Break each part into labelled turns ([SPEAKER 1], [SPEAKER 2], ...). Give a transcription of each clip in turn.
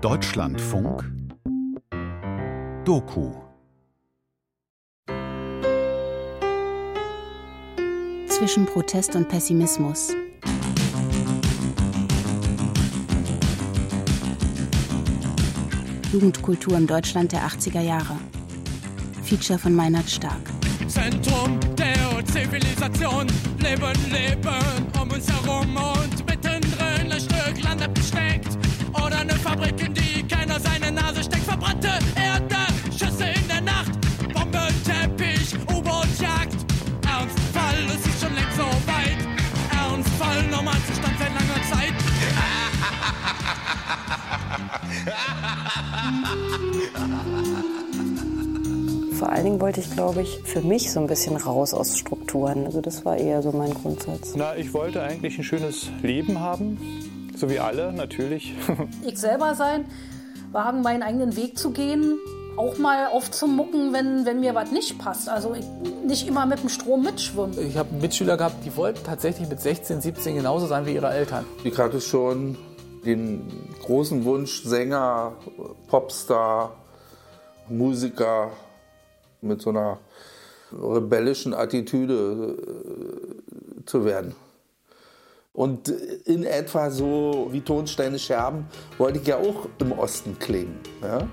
[SPEAKER 1] Deutschlandfunk Doku
[SPEAKER 2] Zwischen Protest und Pessimismus. Jugendkultur im Deutschland der 80er Jahre. Feature von Meinhard Stark.
[SPEAKER 3] Zentrum der Zivilisation. Leben, Leben um uns herum und mittendrin ein Stück Land abgesteckt. Fabrik, in die keiner seine Nase steckt. Verbrannte Erde, Schüsse in der Nacht. Bombe, Teppich, U-Boot-Jagd. Ernstfall, es ist schon längst so weit. Ernstfall, Normalzustand seit langer Zeit.
[SPEAKER 4] Vor allen Dingen wollte ich, glaube ich, für mich so ein bisschen raus aus Strukturen. Also das war eher so mein Grundsatz.
[SPEAKER 5] Na, ich wollte eigentlich ein schönes Leben haben, so wie alle natürlich.
[SPEAKER 6] ich selber sein, wagen meinen eigenen Weg zu gehen, auch mal aufzumucken, wenn, wenn mir was nicht passt. Also ich, nicht immer mit dem Strom mitschwimmen.
[SPEAKER 7] Ich habe Mitschüler gehabt, die wollten tatsächlich mit 16, 17 genauso sein wie ihre Eltern.
[SPEAKER 8] Ich hatte schon den großen Wunsch, Sänger, Popstar, Musiker mit so einer rebellischen Attitüde äh, zu werden. Und in etwa so wie Tonsteine Scherben wollte ich ja auch im Osten klingen. Ja?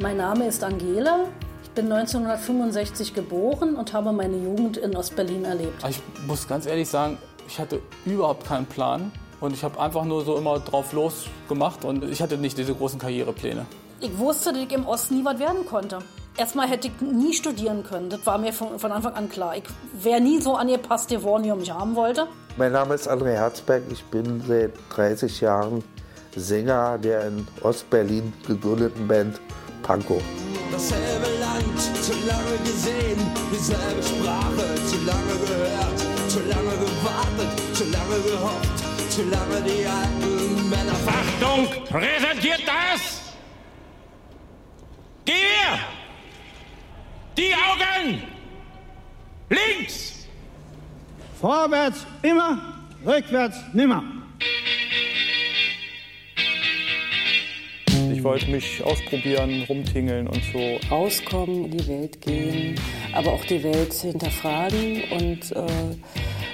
[SPEAKER 6] Mein Name ist Angela. Ich bin 1965 geboren und habe meine Jugend in Ostberlin erlebt.
[SPEAKER 7] Ich muss ganz ehrlich sagen, ich hatte überhaupt keinen Plan. Und ich habe einfach nur so immer drauf losgemacht und ich hatte nicht diese großen Karrierepläne.
[SPEAKER 6] Ich wusste, dass ich im Osten nie was werden konnte. Erstmal hätte ich nie studieren können. Das war mir von, von Anfang an klar. Ich wäre nie so angepasst geworden, wie ich mich haben wollte.
[SPEAKER 8] Mein Name ist André Herzberg. Ich bin seit 30 Jahren Sänger der in Ostberlin gegründeten Band Pankow.
[SPEAKER 3] Dasselbe Land, zu lange gesehen, dieselbe Sprache, zu lange gehört, zu lange gewartet, zu lange gehofft, zu lange die alten Männer.
[SPEAKER 9] Achtung, präsentiert das! Gewehr! Die Augen! Links!
[SPEAKER 10] Vorwärts immer, rückwärts nimmer.
[SPEAKER 5] Ich wollte mich ausprobieren, rumtingeln und so.
[SPEAKER 4] Rauskommen, in die Welt gehen, aber auch die Welt hinterfragen und äh,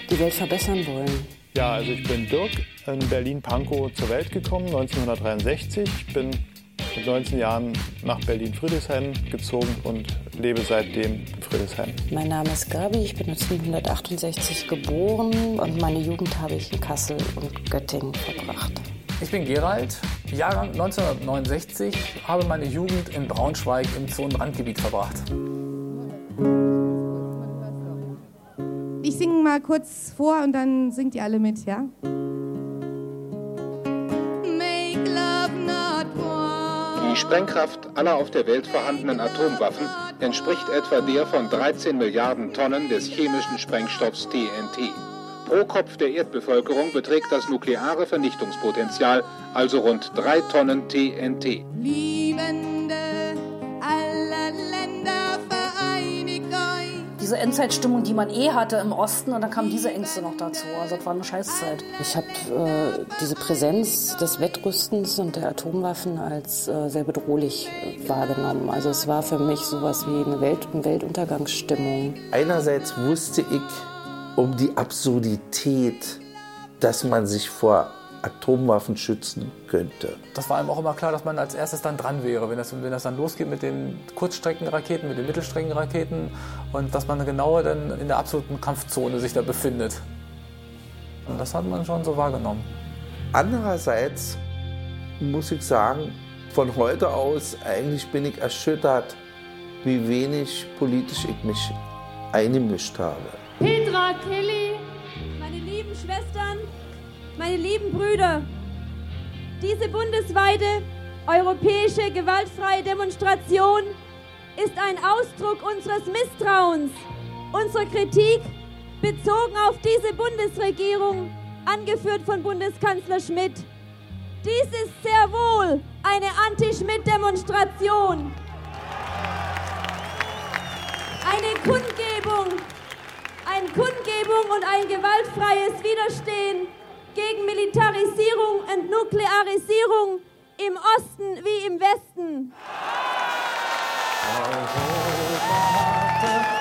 [SPEAKER 4] die Welt verbessern wollen.
[SPEAKER 5] Ja, also ich bin Dirk in Berlin-Pankow zur Welt gekommen, 1963. Ich bin mit 19 Jahren nach Berlin-Friedrichshain gezogen und lebe seitdem in Friedrichshain.
[SPEAKER 4] Mein Name ist Gabi, ich bin 1968 geboren und meine Jugend habe ich in Kassel und Göttingen verbracht.
[SPEAKER 7] Ich bin Gerald, Jahrgang 1969, habe meine Jugend in Braunschweig im Zonenrandgebiet verbracht.
[SPEAKER 11] Ich singe mal kurz vor und dann singt ihr alle mit, ja?
[SPEAKER 12] Die Sprengkraft aller auf der Welt vorhandenen Atomwaffen entspricht etwa der von 13 Milliarden Tonnen des chemischen Sprengstoffs TNT. Pro Kopf der Erdbevölkerung beträgt das nukleare Vernichtungspotenzial also rund 3 Tonnen TNT.
[SPEAKER 11] Liebende
[SPEAKER 6] Diese Endzeitstimmung, die man eh hatte im Osten, und dann kamen diese Ängste noch dazu. Also das war eine Scheißzeit.
[SPEAKER 4] Ich habe äh, diese Präsenz des Wettrüstens und der Atomwaffen als äh, sehr bedrohlich äh, wahrgenommen. Also es war für mich sowas wie eine Welt Weltuntergangsstimmung.
[SPEAKER 8] Einerseits wusste ich um die Absurdität, dass man sich vor Atomwaffen schützen könnte.
[SPEAKER 7] Das war einem auch immer klar, dass man als erstes dann dran wäre, wenn das, wenn das dann losgeht mit den Kurzstreckenraketen, mit den Mittelstreckenraketen und dass man genau dann in der absoluten Kampfzone sich da befindet. Und das hat man schon so wahrgenommen.
[SPEAKER 8] Andererseits muss ich sagen, von heute aus eigentlich bin ich erschüttert, wie wenig politisch ich mich eingemischt habe.
[SPEAKER 13] Petra, Kelly, meine lieben Schwestern, meine lieben Brüder, diese bundesweite europäische gewaltfreie Demonstration ist ein Ausdruck unseres Misstrauens, unserer Kritik bezogen auf diese Bundesregierung, angeführt von Bundeskanzler Schmidt. Dies ist sehr wohl eine Anti-Schmidt-Demonstration. Eine Kundgebung eine Kundgebung und ein gewaltfreies Widerstehen gegen Militarisierung und Nuklearisierung im Osten wie im Westen.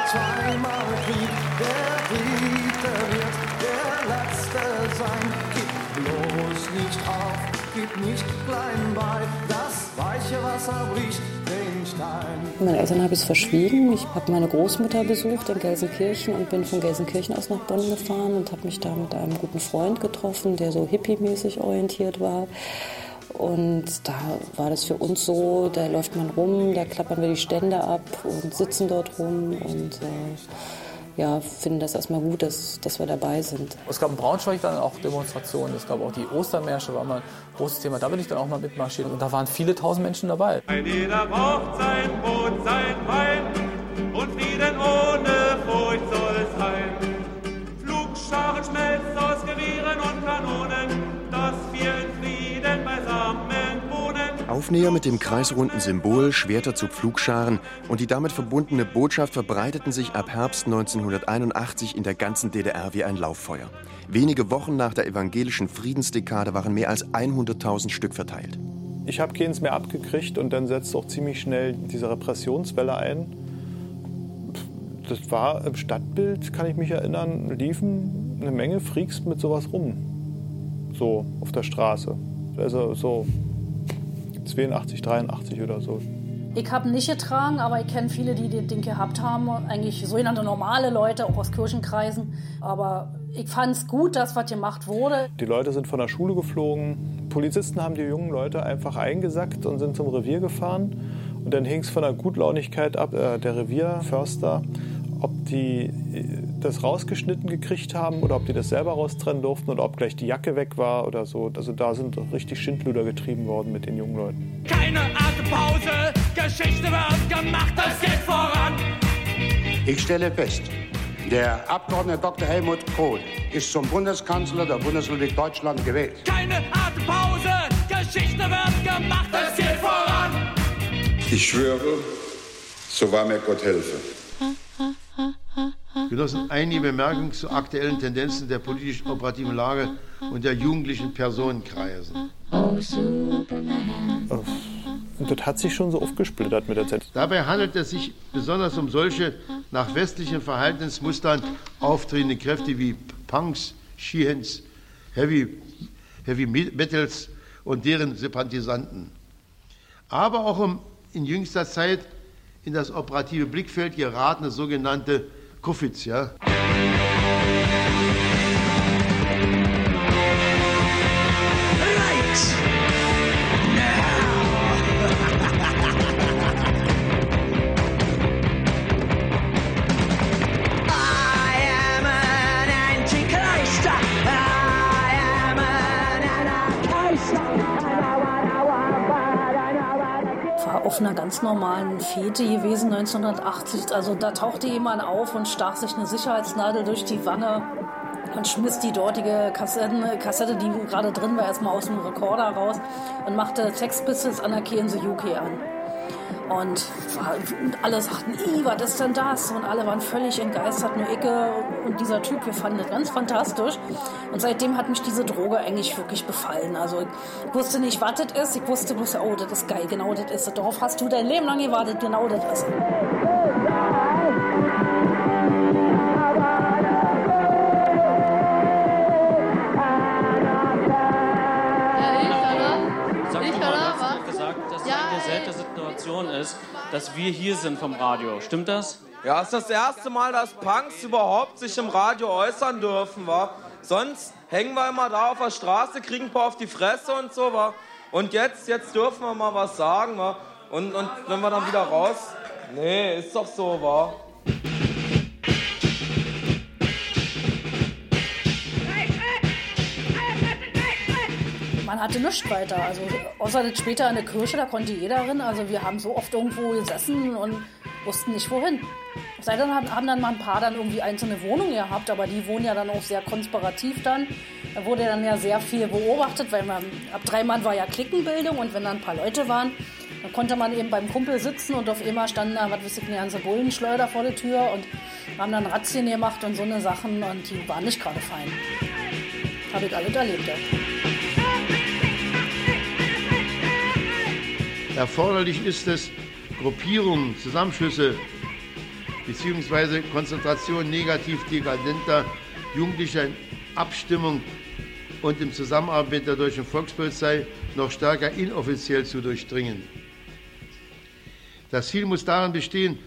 [SPEAKER 3] Zweimal Krieg, der dritte wird der letzte sein. Gib bloß nicht auf, gib nicht klein bei, das weiche Wasser bricht.
[SPEAKER 4] Meinen Eltern habe ich es verschwiegen. Ich habe meine Großmutter besucht in Gelsenkirchen und bin von Gelsenkirchen aus nach Bonn gefahren und habe mich da mit einem guten Freund getroffen, der so hippie-mäßig orientiert war. Und da war das für uns so, da läuft man rum, da klappern wir die Stände ab und sitzen dort rum und äh, ja, finden das erstmal gut, dass, dass wir dabei sind.
[SPEAKER 7] Es gab in Braunschweig dann auch Demonstrationen, es gab auch die Ostermärsche, war mal ein großes Thema. Da bin ich dann auch mal mitmarschiert und da waren viele tausend Menschen dabei.
[SPEAKER 1] Ein jeder braucht sein Brot, sein Wein und Frieden ohne Furcht soll es sein. Flugscharen schmelzt aus Gewehren und Kanonen,
[SPEAKER 14] Aufnäher mit dem kreisrunden Symbol, Schwerter zu Pflugscharen und die damit verbundene Botschaft verbreiteten sich ab Herbst 1981 in der ganzen DDR wie ein Lauffeuer. Wenige Wochen nach der evangelischen Friedensdekade waren mehr als 100.000 Stück verteilt.
[SPEAKER 5] Ich habe keins mehr abgekriegt und dann setzt auch ziemlich schnell diese Repressionswelle ein. Das war im Stadtbild, kann ich mich erinnern, liefen eine Menge Freaks mit sowas rum. So auf der Straße. Also so 82, 83 oder so.
[SPEAKER 6] Ich habe nicht getragen, aber ich kenne viele, die das Ding gehabt haben. Eigentlich sogenannte normale Leute, auch aus Kirchenkreisen. Aber ich fand es gut, dass was gemacht wurde.
[SPEAKER 5] Die Leute sind von der Schule geflogen. Polizisten haben die jungen Leute einfach eingesackt und sind zum Revier gefahren. Und dann hing es von der Gutlaunigkeit ab. Äh, der Revierförster, ob die äh, das rausgeschnitten gekriegt haben oder ob die das selber raustrennen durften oder ob gleich die Jacke weg war oder so. Also da sind richtig Schindluder getrieben worden mit den jungen Leuten.
[SPEAKER 3] Keine Atempause, Geschichte wird gemacht, es geht voran.
[SPEAKER 15] Ich stelle fest, der Abgeordnete Dr. Helmut Kohl ist zum Bundeskanzler der Bundesrepublik Deutschland gewählt.
[SPEAKER 3] Keine Atempause, Geschichte wird gemacht, es geht voran.
[SPEAKER 16] Ich schwöre, so wahr mir Gott helfe.
[SPEAKER 17] Genossen, einige Bemerkungen zu aktuellen Tendenzen der politischen operativen Lage und der jugendlichen Personenkreise.
[SPEAKER 5] Und das hat sich schon so aufgesplittert mit der Zeit.
[SPEAKER 17] Dabei handelt es sich besonders um solche nach westlichen Verhaltensmustern auftretende Kräfte wie Punks, Shihens, Heavy, Heavy Metals und deren Sympathisanten. Aber auch um in jüngster Zeit in das operative Blickfeld geratene sogenannte Kuffits, ja.
[SPEAKER 6] Normalen Fete gewesen 1980. Also da tauchte jemand auf und stach sich eine Sicherheitsnadel durch die Wange und schmiss die dortige Kassetten, Kassette, die gerade drin war, erstmal aus dem Rekorder raus und machte Sex Pistols Anarchy in the UK an. Und alle sagten, was ist denn das? Und alle waren völlig entgeistert, nur Icke und dieser Typ, wir fanden das ganz fantastisch. Und seitdem hat mich diese Droge eigentlich wirklich befallen. Also ich wusste nicht, was das ist, ich wusste bloß, oh, das ist geil, genau das ist es. Darauf hast du dein Leben lang gewartet, genau das ist es.
[SPEAKER 18] Situation ist, dass wir hier sind vom Radio. Stimmt das?
[SPEAKER 19] Ja, es ist das erste Mal, dass Punks überhaupt sich im Radio äußern dürfen, wa? Sonst hängen wir immer da auf der Straße, kriegen ein paar auf die Fresse und so, wa? Und jetzt, jetzt dürfen wir mal was sagen, wa? Und, und wenn wir dann wieder raus... Nee, ist doch so, wa?
[SPEAKER 6] Man hatte nichts weiter. Also außer das später in der Kirche, da konnte jeder rein. Also wir haben so oft irgendwo gesessen und wussten nicht wohin. Sei dann haben haben dann mal ein paar dann irgendwie einzelne Wohnungen gehabt, aber die wohnen ja dann auch sehr konspirativ dann. Da wurde dann ja sehr viel beobachtet, weil man ab drei Mann war ja Klickenbildung und wenn dann ein paar Leute waren, dann konnte man eben beim Kumpel sitzen und auf einmal standen da, was weiß ich, eine ganze Bullenschleuder vor der Tür und haben dann Razzien gemacht und so eine Sachen und die waren nicht gerade fein. Habe ich alles erlebt. Ja.
[SPEAKER 17] Erforderlich ist es, Gruppierungen, Zusammenschlüsse bzw. Konzentration negativ dekadenter Jugendlicher in Abstimmung und im Zusammenarbeit mit der deutschen Volkspolizei noch stärker inoffiziell zu durchdringen. Das Ziel muss darin bestehen,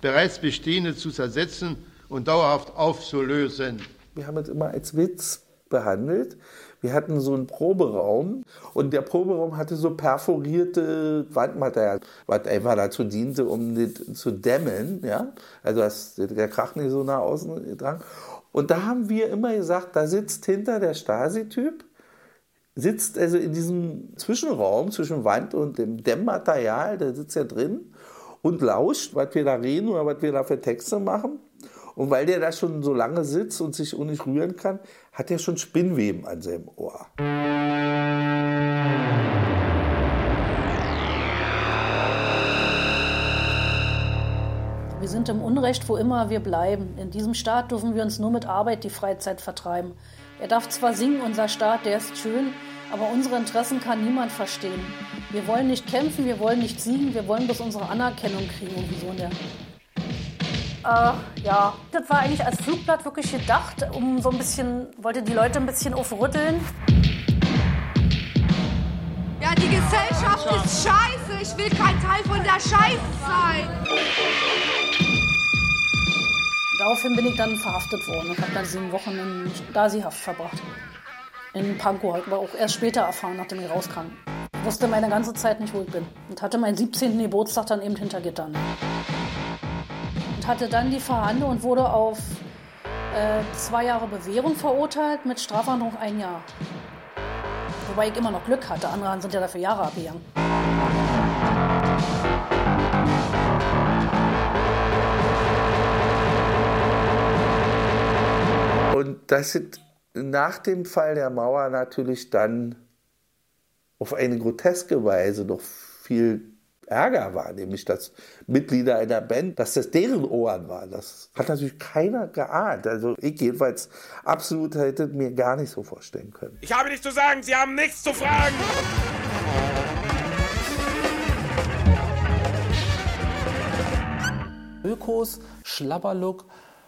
[SPEAKER 17] bereits Bestehende zu zersetzen und dauerhaft aufzulösen.
[SPEAKER 8] Wir haben es immer als Witz behandelt. Wir hatten so einen Proberaum und der Proberaum hatte so perforierte Wandmaterial, was einfach dazu diente, um das zu dämmen. Ja? Also dass der Krach nicht so nach außen drang. Und da haben wir immer gesagt, da sitzt hinter der Stasi-Typ, sitzt also in diesem Zwischenraum zwischen Wand und dem Dämmmaterial, der sitzt ja drin und lauscht, was wir da reden oder was wir da für Texte machen. Und weil der da schon so lange sitzt und sich nicht rühren kann, hat er schon Spinnweben an seinem Ohr.
[SPEAKER 6] Wir sind im Unrecht, wo immer wir bleiben. In diesem Staat dürfen wir uns nur mit Arbeit die Freizeit vertreiben. Er darf zwar singen, unser Staat, der ist schön, aber unsere Interessen kann niemand verstehen. Wir wollen nicht kämpfen, wir wollen nicht siegen, wir wollen bloß unsere Anerkennung kriegen. Und wieso der? Äh, ja, das war eigentlich als Flugblatt wirklich gedacht, um so ein bisschen, wollte die Leute ein bisschen aufrütteln.
[SPEAKER 11] Ja, die Gesellschaft ist scheiße. Ich will kein Teil von der Scheiße sein.
[SPEAKER 6] Daraufhin bin ich dann verhaftet worden und habe dann sieben Wochen in Stasi-Haft verbracht. In Pankow, habe ich aber auch erst später erfahren, nachdem ich rauskam. Ich wusste meine ganze Zeit nicht, wo ich bin. Und hatte meinen 17. Geburtstag dann eben hinter Gittern. Hatte dann die Verhandlung und wurde auf äh, zwei Jahre Bewährung verurteilt mit Strafandrohung ein Jahr. Wobei ich immer noch Glück hatte. Andere sind ja dafür Jahre abgegangen.
[SPEAKER 8] Und das sind nach dem Fall der Mauer natürlich dann auf eine groteske Weise noch viel Ärger war, nämlich dass Mitglieder einer Band, dass das deren Ohren waren. Das hat natürlich keiner geahnt. Also ich jedenfalls absolut hätte mir gar nicht so vorstellen können.
[SPEAKER 9] Ich habe nichts zu sagen, Sie haben nichts zu fragen.
[SPEAKER 7] Ökos, Schlabberlook,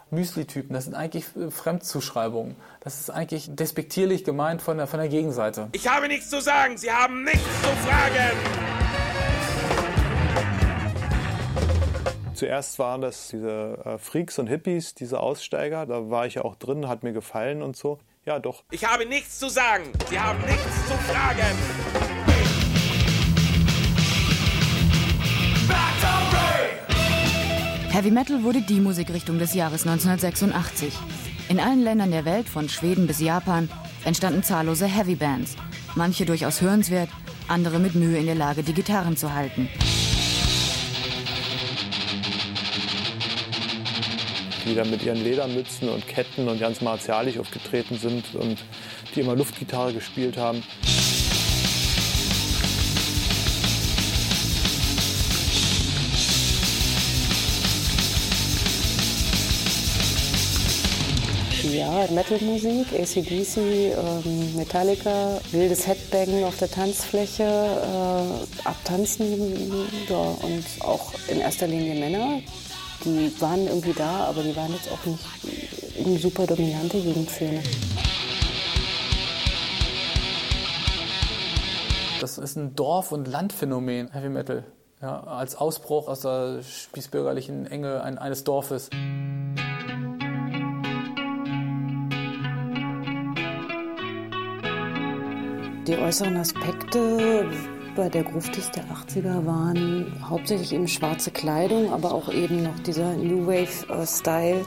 [SPEAKER 7] Müsli-Typen, das sind eigentlich äh, Fremdzuschreibungen. Das ist eigentlich despektierlich gemeint von der, von der Gegenseite.
[SPEAKER 9] Ich habe nichts zu sagen, Sie haben nichts zu fragen.
[SPEAKER 5] Zuerst waren das diese äh, Freaks und Hippies, diese Aussteiger. Da war ich ja auch drin, hat mir gefallen und so. Ja, doch.
[SPEAKER 9] Ich habe nichts zu sagen, Sie haben nichts zu fragen.
[SPEAKER 2] Heavy Metal wurde die Musikrichtung des Jahres 1986. In allen Ländern der Welt, von Schweden bis Japan, entstanden zahllose Heavy Bands. Manche durchaus hörenswert, andere mit Mühe in der Lage, die Gitarren zu halten.
[SPEAKER 5] Die dann mit ihren Ledermützen und Ketten und ganz martialisch aufgetreten sind und die immer Luftgitarre gespielt haben.
[SPEAKER 4] Ja, Metalmusik, ACDC, ähm, Metallica, wildes Headbanging auf der Tanzfläche, äh, abtanzen ja, und auch in erster Linie Männer. Die waren irgendwie da, aber die waren jetzt auch nicht eine super dominante Jugendszene.
[SPEAKER 7] Das ist ein Dorf- und Landphänomen, Heavy Metal. Ja, als Ausbruch aus der spießbürgerlichen Enge eines Dorfes.
[SPEAKER 4] Die äußeren Aspekte bei der Gruft der 80er waren hauptsächlich eben schwarze Kleidung, aber auch eben noch dieser New Wave-Style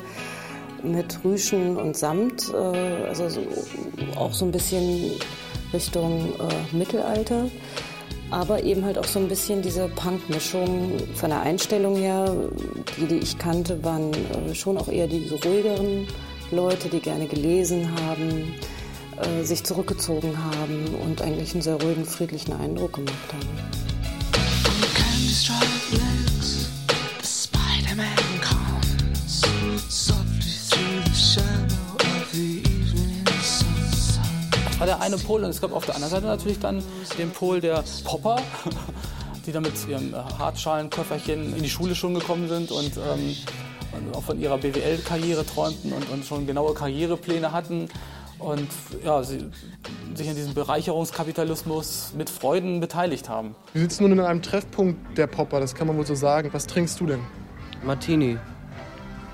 [SPEAKER 4] mit Rüschen und Samt, äh, also so, auch so ein bisschen Richtung äh, Mittelalter, aber eben halt auch so ein bisschen diese Punk-Mischung von der Einstellung her, die, die ich kannte, waren äh, schon auch eher diese ruhigeren Leute, die gerne gelesen haben, äh, sich zurückgezogen haben und eigentlich einen sehr ruhigen, friedlichen Eindruck gemacht haben.
[SPEAKER 7] War der eine Pol und es gab auf der anderen Seite natürlich dann den Pol der Popper, die da mit ihrem Hartschalenköfferchen in die Schule schon gekommen sind und ähm, auch von ihrer BWL-Karriere träumten und, und, schon genaue Karrierepläne hatten und ja, sie sich an diesem Bereicherungskapitalismus mit Freuden beteiligt haben.
[SPEAKER 20] Wir sitzen nun in einem Treffpunkt der Popper, das kann man wohl so sagen. Was trinkst du denn?
[SPEAKER 21] Martini.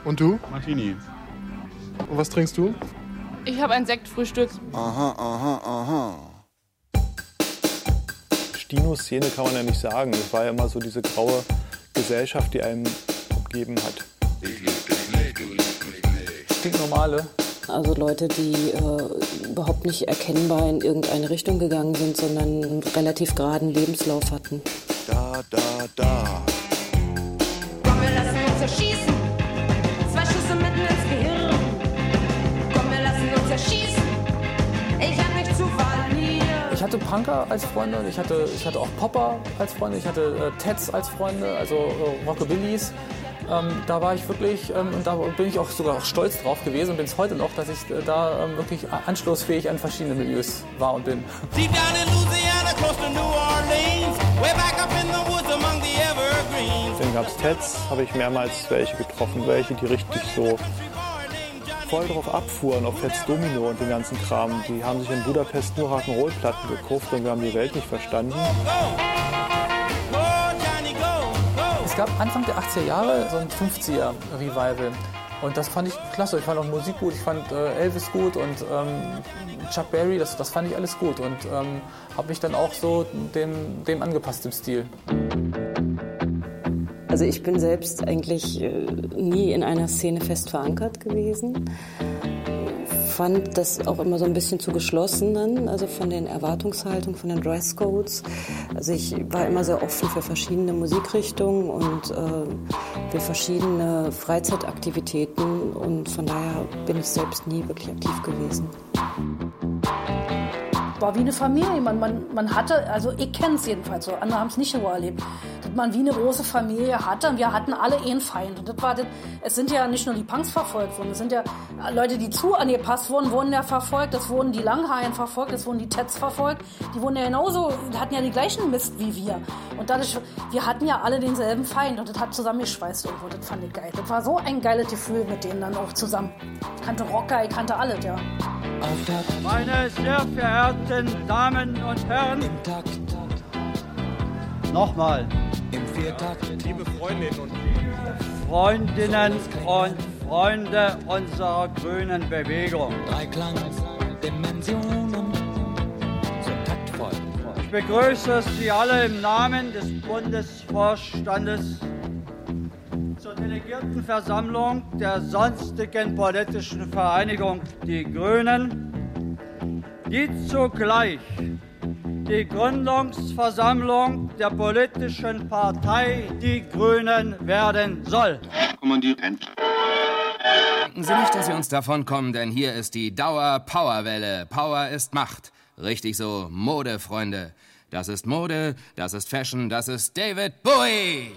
[SPEAKER 20] Und du?
[SPEAKER 21] Martini.
[SPEAKER 20] Und was trinkst du?
[SPEAKER 22] Ich habe ein Sektfrühstück.
[SPEAKER 20] Aha, aha, aha.
[SPEAKER 5] Stino-Szene kann man ja nicht sagen. Es war ja immer so diese graue Gesellschaft, die einem umgeben hat.
[SPEAKER 7] Stinknormale.
[SPEAKER 4] Also Leute, die äh, überhaupt nicht erkennbar in irgendeine Richtung gegangen sind, sondern einen relativ geraden Lebenslauf hatten.
[SPEAKER 14] Da, da, da.
[SPEAKER 11] Komm, wir lassen uns erschießen. Zwei Schüsse mitten ins Gehirn. Komm, wir lassen uns erschießen. Ich hab nichts zu verlieren.
[SPEAKER 7] Ich hatte Punker als Freunde, ich hatte, ich hatte auch Popper als Freunde, ich hatte äh, Teds als Freunde, also äh, Rockabillys. Ähm, da war ich wirklich, ähm, und da bin ich auch sogar auch stolz drauf gewesen und bin es heute noch, dass ich äh, da ähm, wirklich anschlussfähig an verschiedene Milieus war und bin.
[SPEAKER 3] Deep down in Louisiana, close to New Orleans, way back up in the woods among the evergreens.
[SPEAKER 5] Dann gab es Teds, habe ich mehrmals welche getroffen, welche, die richtig so voll drauf abfuhren, auf Fats Domino und den ganzen Kram. Die haben sich in Budapest nur Rock'n'Roll-Platten gekauft und wir haben die Welt nicht verstanden.
[SPEAKER 7] Es gab Anfang der 80er Jahre so ein 50er-Revival. Und das fand ich klasse. Ich fand auch Musik gut, ich fand äh, Elvis gut und ähm, Chuck Berry, das, das fand ich alles gut. Und ähm, habe mich dann auch so dem, dem angepasst im Stil.
[SPEAKER 4] Also ich bin selbst eigentlich äh, nie in einer Szene fest verankert gewesen. Fand das auch immer so ein bisschen zu geschlossen also von den Erwartungshaltungen, von den Dresscodes. Also ich war immer sehr offen für verschiedene Musikrichtungen und äh, für verschiedene Freizeitaktivitäten und von daher bin ich selbst nie wirklich aktiv gewesen
[SPEAKER 6] war wie eine Familie. Man, man, man hatte, also ich kenne es jedenfalls so, andere haben es nicht so erlebt, dass man wie eine große Familie hatte und wir hatten alle einen Feind. Und das war das, es sind ja nicht nur die Punks verfolgt worden, es sind ja Leute, die zu angepasst wurden, wurden ja verfolgt, es wurden die Langhaien verfolgt, es wurden die Tets verfolgt, die wurden ja genauso, hatten ja die gleichen Mist wie wir. Und dadurch, wir hatten ja alle denselben Feind und das hat zusammengeschweißt irgendwo, das fand ich geil. Das war so ein geiles Gefühl mit denen dann auch zusammen. Ich kannte Rocker, ich kannte alles, ja.
[SPEAKER 10] Meine sehr verehrten Damen und Herren, nochmal.
[SPEAKER 3] Liebe Freundinnen und
[SPEAKER 10] Freundinnen und Freunde unserer grünen Bewegung.
[SPEAKER 3] Dimensionen sind taktvoll.
[SPEAKER 10] Ich begrüße Sie alle im Namen des Bundesvorstandes zur Delegiertenversammlung der sonstigen politischen Vereinigung Die Grünen, die zugleich die Gründungsversammlung der politischen Partei Die Grünen werden soll.
[SPEAKER 23] Kommandierend. Denken Sie nicht, dass Sie uns davonkommen, denn hier ist die Dauer-Powerwelle. Power ist Macht. Richtig so, Mode, Freunde. Das ist Mode, das ist Fashion, das ist David Bowie.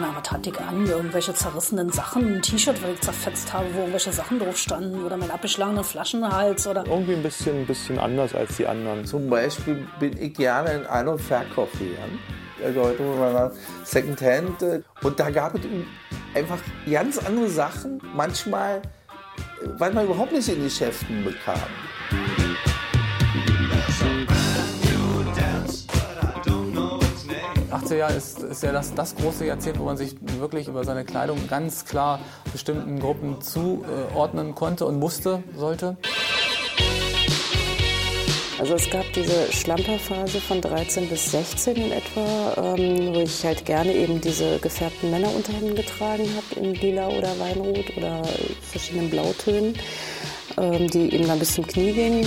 [SPEAKER 6] Na, was hatte ich an? Irgendwelche zerrissenen Sachen, ein T-Shirt, weil ich zerfetzt habe, wo irgendwelche Sachen drauf standen oder mein abgeschlagenen Flaschenhals oder.
[SPEAKER 5] Irgendwie ein bisschen, ein bisschen anders als die anderen.
[SPEAKER 8] Zum Beispiel bin ich gerne in Ein- und Verkauf gegangen. Also heute muss man sagen, Secondhand. äh, Und da gab es einfach ganz andere Sachen, manchmal, äh, weil man überhaupt nicht in Geschäften bekam.
[SPEAKER 7] 80er Jahre ist, ist ja das, das große Jahrzehnt, wo man sich wirklich über seine Kleidung ganz klar bestimmten Gruppen zuordnen konnte und musste, sollte.
[SPEAKER 4] Also es gab diese Schlamperphase von 13 bis 16 in etwa, ähm, wo ich halt gerne eben diese gefärbten Männerunterhemden getragen habe in lila oder Weinrot oder verschiedenen Blautönen, ähm, die eben dann bis zum Knie gingen.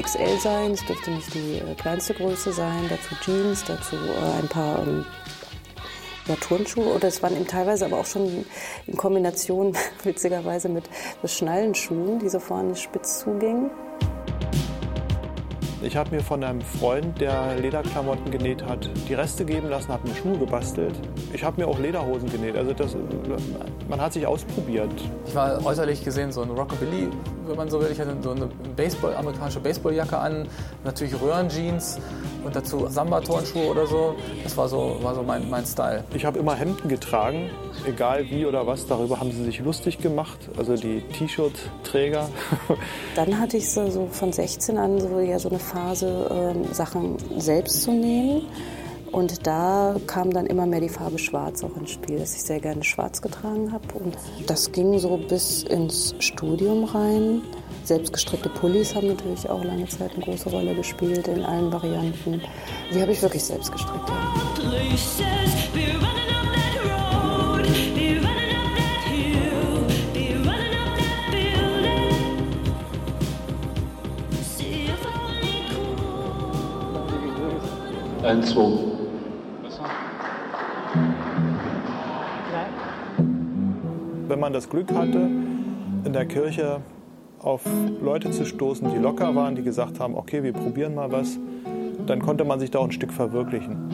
[SPEAKER 4] XL sein, es durfte nicht die äh, kleinste Größe sein, dazu Jeans, dazu äh, ein paar ähm, ja, Turnschuhe. Oder es waren eben teilweise aber auch schon in Kombination witzigerweise mit Schnallenschuhen, die so vorne spitz zugingen.
[SPEAKER 5] Ich habe mir von einem Freund, der Lederklamotten genäht hat, die Reste geben lassen, habe mir Schuhe gebastelt. Ich habe mir auch Lederhosen genäht. Also das, man hat sich ausprobiert.
[SPEAKER 7] Ich war äußerlich gesehen so ein Rockabilly, wenn man so will. Ich hatte so eine Baseball, amerikanische Baseballjacke an, natürlich Röhrenjeans und dazu Samba-Turnschuhe oder so. Das war so, war so mein, mein Style.
[SPEAKER 5] Ich habe immer Hemden getragen, egal wie oder was. Darüber haben sie sich lustig gemacht. Also die T-Shirt-Träger.
[SPEAKER 4] Dann hatte ich so, so von 16 an so, ja, so eine Phase, ähm, Sachen selbst zu nähen. Und da kam dann immer mehr die Farbe Schwarz auch ins Spiel, dass ich sehr gerne Schwarz getragen habe. Und das ging so bis ins Studium rein. Selbstgestrickte Pullis haben natürlich auch lange Zeit eine große Rolle gespielt in allen Varianten. Die habe ich wirklich selbst gestrickt.
[SPEAKER 24] Ein, zwei.
[SPEAKER 5] Wenn man das Glück hatte, in der Kirche auf Leute zu stoßen, die locker waren, die gesagt haben, okay, wir probieren mal was, dann konnte man sich da auch ein Stück verwirklichen.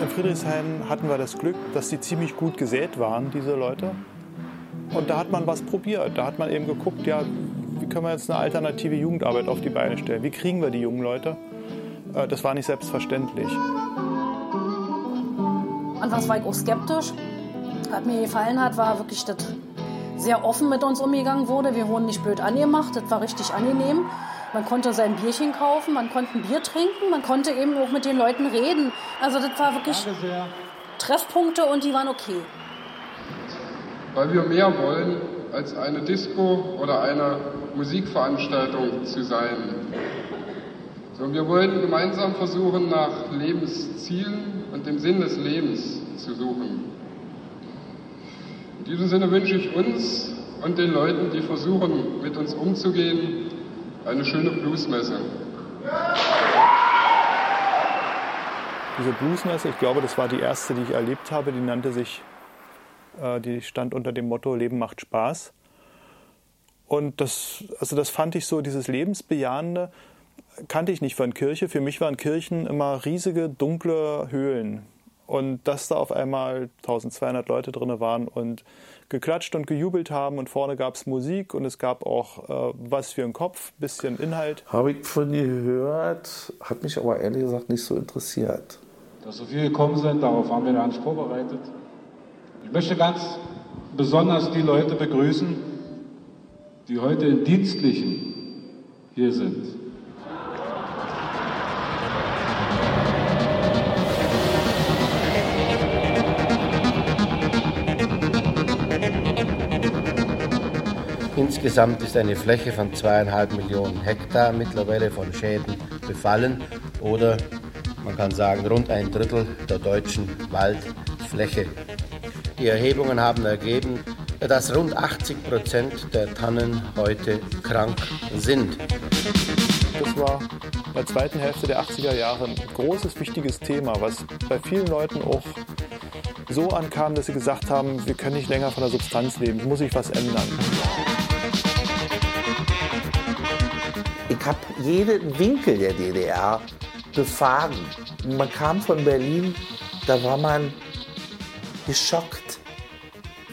[SPEAKER 5] In Friedrichshain hatten wir das Glück, dass die ziemlich gut gesät waren, diese Leute. Und da hat man was probiert. Da hat man eben geguckt, ja, wie können wir jetzt eine alternative Jugendarbeit auf die Beine stellen? Wie kriegen wir die jungen Leute? Äh, Das war nicht selbstverständlich.
[SPEAKER 6] Anfangs war ich auch skeptisch. Was mir gefallen hat, war wirklich, dass sehr offen mit uns umgegangen wurde. Wir wurden nicht blöd angemacht, das war richtig angenehm. Man konnte sein Bierchen kaufen, man konnte ein Bier trinken, man konnte eben auch mit den Leuten reden. Also das war wirklich Treffpunkte und die waren okay.
[SPEAKER 24] Weil wir mehr wollen, als eine Disco oder eine Musikveranstaltung zu sein. So, wir wollen gemeinsam versuchen, nach Lebenszielen und dem Sinn des Lebens zu suchen. In diesem Sinne wünsche ich uns und den Leuten, die versuchen, mit uns umzugehen, eine schöne Bluesmesse.
[SPEAKER 5] Diese Bluesmesse, ich glaube, das war die erste, die ich erlebt habe, die nannte sich, die stand unter dem Motto Leben macht Spaß. Und das, also das fand ich so, dieses Lebensbejahende kannte ich nicht von Kirche. Für mich waren Kirchen immer riesige, dunkle Höhlen. Und dass da auf einmal 1200 Leute drin waren und geklatscht und gejubelt haben und vorne gab es Musik und es gab auch äh, was für den Kopf, bisschen Inhalt.
[SPEAKER 8] Habe ich von ihr gehört, hat mich aber ehrlich gesagt nicht so interessiert.
[SPEAKER 24] Dass so viele gekommen sind, darauf waren wir gar nicht vorbereitet. Ich möchte ganz besonders die Leute begrüßen, die heute in Dienstlichen hier sind.
[SPEAKER 25] Insgesamt ist eine Fläche von zweieinhalb Millionen Hektar mittlerweile von Schäden befallen oder man kann sagen rund ein Drittel der deutschen Waldfläche. Die Erhebungen haben ergeben, dass rund 80 Prozent der Tannen heute krank sind.
[SPEAKER 5] Das war in der zweiten Hälfte der 80er Jahre ein großes, wichtiges Thema, was bei vielen Leuten auch so ankam, dass sie gesagt haben, wir können nicht länger von der Substanz leben, es muss sich was ändern.
[SPEAKER 8] Ich habe jeden Winkel der DDR befahren. Man kam von Berlin, da war man geschockt,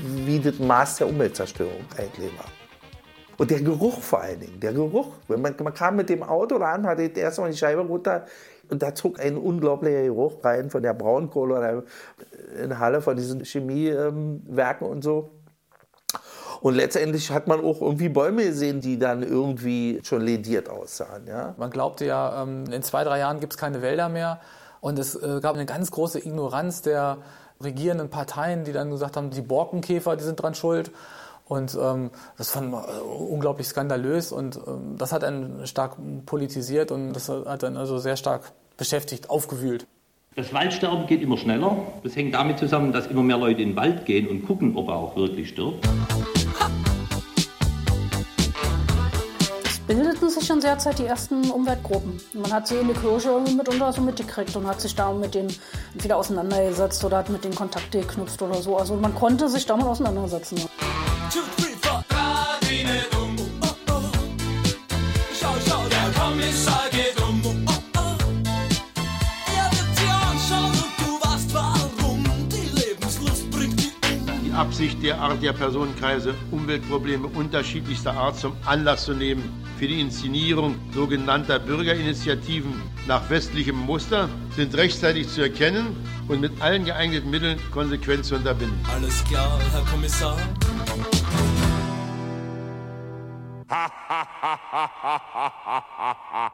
[SPEAKER 8] wie das Maß der Umweltzerstörung eigentlich war. Und der Geruch vor allen Dingen, der Geruch. Wenn man, man kam mit dem Auto ran, hatte erst mal die Scheibe runter und da zog ein unglaublicher Geruch rein von der Braunkohle oder in Halle von diesen Chemiewerken und so. Und letztendlich hat man auch irgendwie Bäume gesehen, die dann irgendwie schon lediert aussahen. Ja?
[SPEAKER 7] Man glaubte ja, ähm, in zwei, drei Jahren gibt es keine Wälder mehr. Und es äh, gab eine ganz große Ignoranz der regierenden Parteien, die dann gesagt haben, die Borkenkäfer, die sind dran schuld. Und ähm, das fand man äh, unglaublich skandalös und ähm, das hat einen stark politisiert und das hat dann also sehr stark beschäftigt, aufgewühlt.
[SPEAKER 21] Das Waldsterben geht immer schneller. Das hängt damit zusammen, dass immer mehr Leute in den Wald gehen und gucken, ob er auch wirklich stirbt.
[SPEAKER 6] Bildeten sich schon sehr Zeit die ersten Umweltgruppen. Man hat sie in der Kirche mitunter so mitgekriegt und hat sich da mit denen entweder auseinandergesetzt oder hat mit denen Kontakte geknüpft oder so. Also man konnte sich damit auseinandersetzen.
[SPEAKER 17] Absicht derartiger Personenkreise Umweltprobleme unterschiedlichster Art zum Anlass zu nehmen für die Inszenierung sogenannter Bürgerinitiativen nach westlichem Muster sind rechtzeitig zu erkennen und mit allen geeigneten Mitteln konsequent zu unterbinden.
[SPEAKER 3] Alles klar, Herr Kommissar.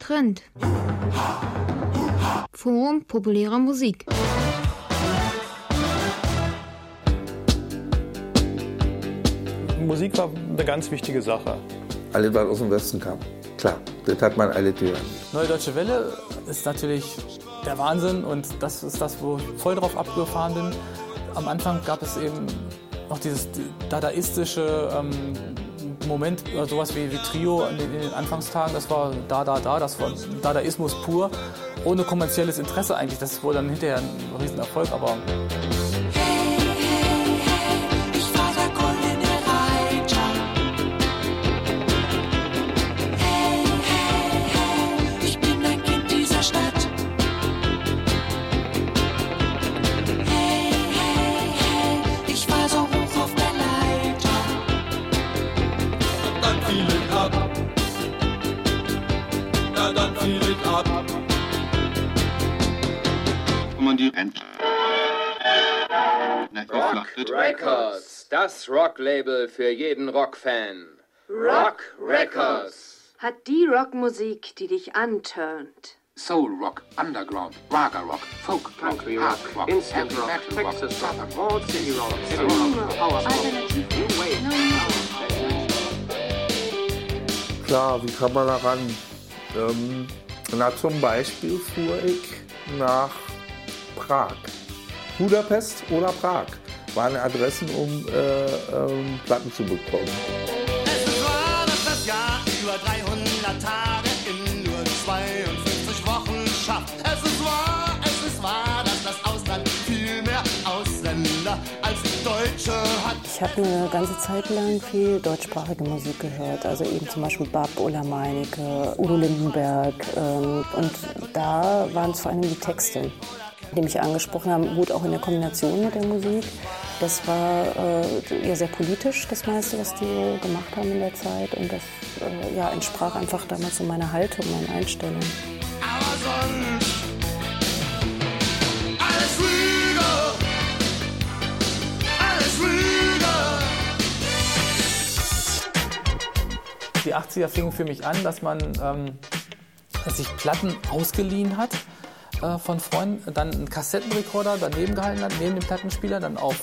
[SPEAKER 26] Trend. Forum populärer Musik.
[SPEAKER 5] Musik war eine ganz wichtige Sache.
[SPEAKER 8] Alles, was aus dem Westen kam. Klar, das hat man alle Türen.
[SPEAKER 7] Neue Deutsche Welle ist natürlich der Wahnsinn und das ist das, wo ich voll drauf abgefahren bin. Am Anfang gab es eben noch dieses dadaistische ähm, Moment, oder sowas wie, wie Trio in den, in den Anfangstagen, das war da, da, da, das war Dadaismus pur, ohne kommerzielles Interesse eigentlich. Das wurde dann hinterher ein Riesenerfolg, aber
[SPEAKER 27] das Rocklabel für jeden Rockfan. Rock Records.
[SPEAKER 28] Hat die Rockmusik, die dich anturnt.
[SPEAKER 29] Soul Rock, Underground, Raga Rock, Folk Rock,
[SPEAKER 27] Country
[SPEAKER 29] Hard
[SPEAKER 27] Rock,
[SPEAKER 29] Rock,
[SPEAKER 27] Instant Rock,
[SPEAKER 29] Metal Rock,
[SPEAKER 27] Texas Rock,
[SPEAKER 29] Southern Rock, City Rock, City
[SPEAKER 27] Rock,
[SPEAKER 29] Rock, Power Rock,
[SPEAKER 28] Alternative.
[SPEAKER 29] New Wave,
[SPEAKER 8] Klar, wie kann man daran? Ähm, na, zum Beispiel fuhr ich nach Prag. Budapest oder Prag waren Adressen, um äh, ähm, Platten zu bekommen.
[SPEAKER 3] Es war das das Jahr über 300 Tage in nur 52 Wochen schafft. Es ist wahr, es ist wahr, dass das Ausland viel mehr Ausländer als Deutsche hat.
[SPEAKER 4] Ich habe eine ganze Zeit lang viel deutschsprachige Musik gehört, also eben zum Beispiel Bab, Ulla Meinecke, Udo Lindenberg. Ähm, und da waren es vor allem die Texte, die mich angesprochen haben, gut auch in der Kombination mit der Musik. Das war äh, ja sehr politisch, das meiste, was die gemacht haben in der Zeit. Und das äh, ja, entsprach einfach damals so meiner Haltung, meiner Einstellung.
[SPEAKER 3] Aber sonst alles Lüge, alles Lüge.
[SPEAKER 7] die 80er fingen für mich an, dass man ähm, sich Platten ausgeliehen hat äh, von Freunden, dann einen Kassettenrekorder daneben gehalten hat, neben dem Plattenspieler, dann auf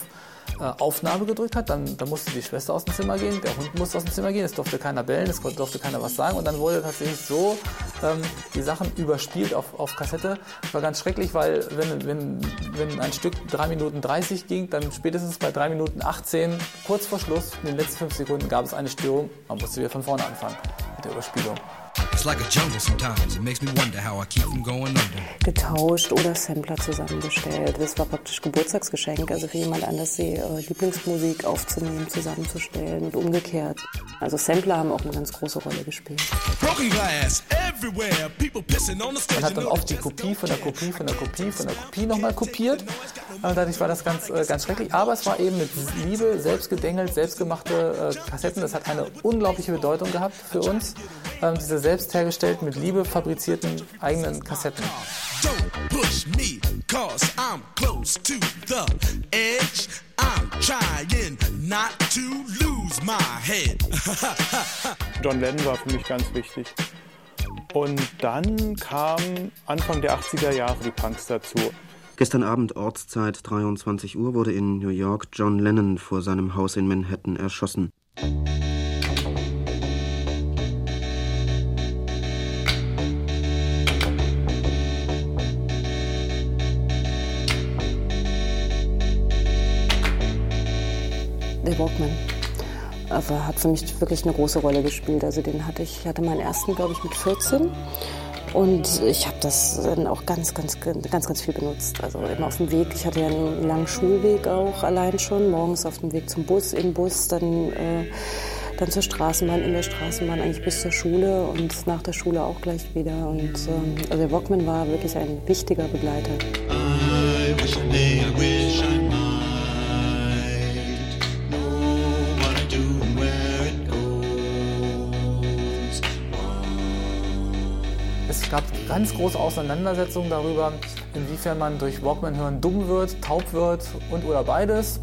[SPEAKER 7] äh, Aufnahme gedrückt hat, dann, dann musste die Schwester aus dem Zimmer gehen, der Hund musste aus dem Zimmer gehen, es durfte keiner bellen, es durfte keiner was sagen und dann wurde tatsächlich so ähm, die Sachen überspielt auf, auf Kassette. War ganz schrecklich, weil wenn, wenn, wenn ein Stück 3 Minuten 30 ging, dann spätestens bei 3 Minuten 18, kurz vor Schluss, in den letzten 5 Sekunden gab es eine Störung, man musste wieder von vorne anfangen mit der Überspielung.
[SPEAKER 30] It's like a jungle sometimes. It makes me wonder how I keep from going under.
[SPEAKER 4] getauscht oder Sampler zusammengestellt. Das war praktisch Geburtstagsgeschenk, also für jemand anders die äh, Lieblingsmusik aufzunehmen, zusammenzustellen und umgekehrt. Also Sampler haben auch eine ganz große Rolle gespielt.
[SPEAKER 3] Broken glass everywhere, people pissing on the stage.
[SPEAKER 7] Man hat dann oft die Kopie von der Kopie von der Kopie von der Kopie nochmal kopiert. Äh, dadurch war das ganz, äh, ganz schrecklich. Aber es war eben mit Liebe, selbst gedengelt, selbstgemachte äh, Kassetten. Das hat eine unglaubliche Bedeutung gehabt für uns. Ähm, diese selbst hergestellten, mit Liebe fabrizierten eigenen Kassetten.
[SPEAKER 3] Don't push me, cause I'm close to the edge. I'm trying not to lose my head.
[SPEAKER 5] John Lennon war für mich ganz wichtig. Und dann kam Anfang der 80er Jahre die Punks dazu.
[SPEAKER 31] Gestern Abend Ortszeit 23 Uhr wurde in New York John Lennon vor seinem Haus in Manhattan erschossen.
[SPEAKER 4] Der Walkman. Aber hat für mich wirklich eine große Rolle gespielt. Also den hatte ich, hatte meinen ersten, glaube ich, mit 14. Und ich habe das dann auch ganz, ganz, ganz, ganz viel benutzt. Also immer auf dem Weg. Ich hatte ja einen langen Schulweg auch allein schon. Morgens auf dem Weg zum Bus, im Bus, dann, äh, dann zur Straßenbahn, in der Straßenbahn eigentlich bis zur Schule und nach der Schule auch gleich wieder. Und ähm, also der Walkman war wirklich ein wichtiger Begleiter.
[SPEAKER 3] I wish I
[SPEAKER 7] gab ganz große Auseinandersetzungen darüber, inwiefern man durch Walkman hören dumm wird, taub wird und oder beides.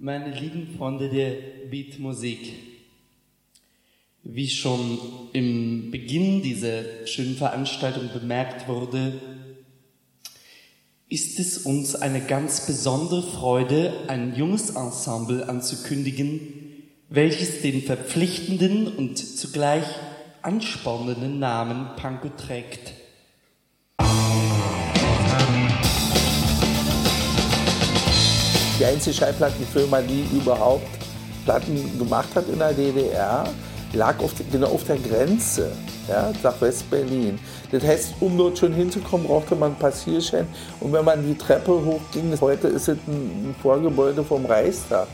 [SPEAKER 32] Meine lieben Freunde der Beatmusik, wie schon im Beginn dieser schönen Veranstaltung bemerkt wurde, ist es uns eine ganz besondere Freude, ein junges Ensemble anzukündigen, welches den verpflichtenden und zugleich anspornenden Namen Panko trägt.
[SPEAKER 8] Die einzige Schallplattenfirma, die überhaupt Platten gemacht hat in der DDR, lag auf, genau auf der Grenze ja, nach West-Berlin. Das heißt, um dort schon hinzukommen, brauchte man einen Passierschein. Und wenn man die Treppe hochging, heute ist es ein Vorgebäude vom Reichstag.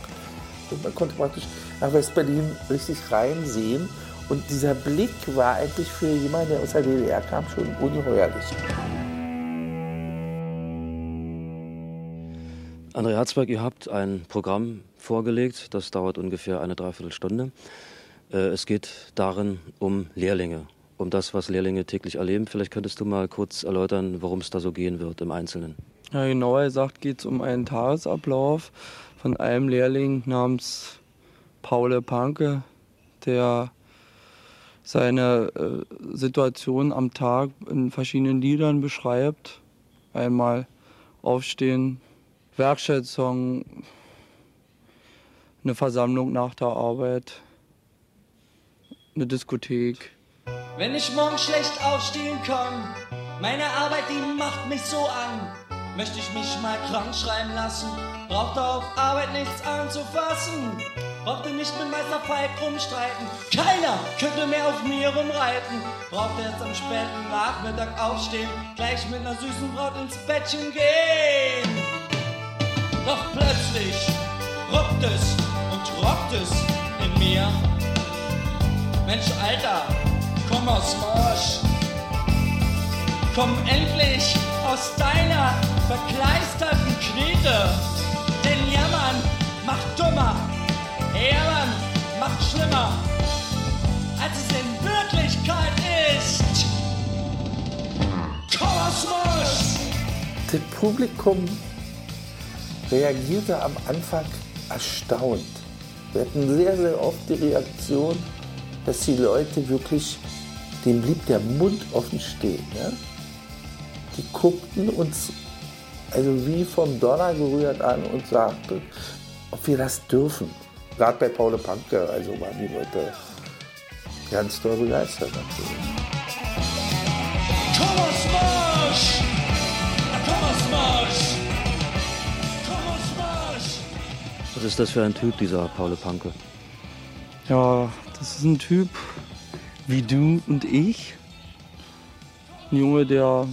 [SPEAKER 8] Man konnte praktisch nach West-Berlin richtig reinsehen. Und dieser Blick war eigentlich für jemanden, der aus der DDR kam, schon ungeheuerlich.
[SPEAKER 31] André Herzberg, ihr habt ein Programm vorgelegt, das dauert ungefähr eine Dreiviertelstunde. Äh, es geht darin um Lehrlinge, um das, was Lehrlinge täglich erleben. Vielleicht könntest du mal kurz erläutern, worum es da so gehen wird im Einzelnen.
[SPEAKER 33] Ja, genauer gesagt geht es um einen Tagesablauf von einem Lehrling namens Paul Panke, der seine äh, Situation am Tag in verschiedenen Liedern beschreibt. Einmal Aufstehen, Werkstattsong, eine Versammlung nach der Arbeit, eine Diskothek.
[SPEAKER 32] Wenn ich morgen schlecht aufstehen kann, meine Arbeit, die macht mich so an. Möchte ich mich mal krank schreiben lassen, braucht auf Arbeit nichts anzufassen. Brauchte nicht mit Meister Falk rumstreiten, keiner könnte mehr auf mir rumreiten. Brauchte erst am späten Nachmittag aufstehen, gleich mit einer süßen Braut ins Bettchen gehen. Doch plötzlich ruckt es und rockt es in mir. Mensch, Alter, komm aus Marsch. Komm endlich aus deiner verkleisterten Knete. Denn Jammern macht dummer, Jammern macht schlimmer, als es in Wirklichkeit ist. Marsch!
[SPEAKER 8] Das Publikum reagierte am Anfang erstaunt. Wir hatten sehr, sehr oft die Reaktion, dass die Leute wirklich, dem blieb der Mund offen stehen. Ja? Die guckten uns also wie vom Donner gerührt an und sagten, ob wir das dürfen. Gerade bei Paul Panke, also waren die Leute ganz doll begeistert natürlich.
[SPEAKER 32] Aus Marsch! Aus Marsch! Aus Marsch!
[SPEAKER 31] Was ist das für ein Typ, dieser Paul Panke?
[SPEAKER 33] Ja, das ist ein Typ wie du und ich. Ein Junge, der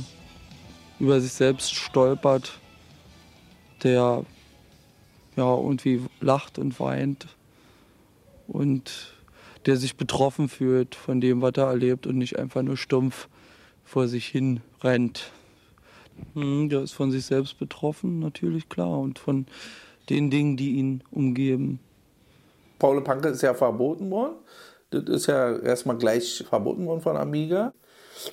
[SPEAKER 33] über sich selbst stolpert, der ja irgendwie lacht und weint und der sich betroffen fühlt von dem, was er erlebt und nicht einfach nur stumpf vor sich hin rennt. Hm, der ist von sich selbst betroffen, natürlich klar, und von den Dingen, die ihn umgeben.
[SPEAKER 8] Paul Panke ist ja verboten worden. Das ist ja erstmal gleich verboten worden von Amiga.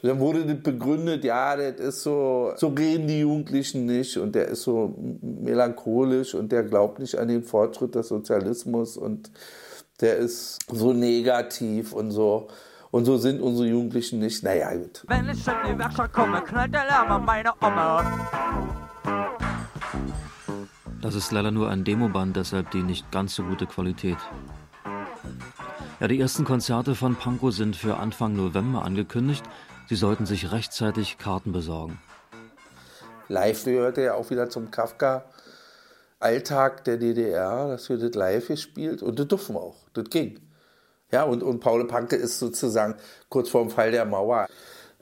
[SPEAKER 8] Dann wurde das begründet, ja, das ist so, so reden die Jugendlichen nicht und der ist so melancholisch und der glaubt nicht an den Fortschritt des Sozialismus und der ist so negativ und so. Und so sind unsere Jugendlichen nicht. Naja, gut.
[SPEAKER 34] Wenn ich in die Werkstatt komme, knallt der Lärm an meine Oma.
[SPEAKER 31] Das ist leider nur ein Demoband, deshalb die nicht ganz so gute Qualität. Ja, die ersten Konzerte von Pankow sind für Anfang November angekündigt. Sie sollten sich rechtzeitig Karten besorgen.
[SPEAKER 8] Live gehörte ja auch wieder zum Kafka-Alltag der DDR, dass wir das live gespielt und das durften wir auch. Das ging. Ja, und, und Paul Panke ist sozusagen kurz vor dem Fall der Mauer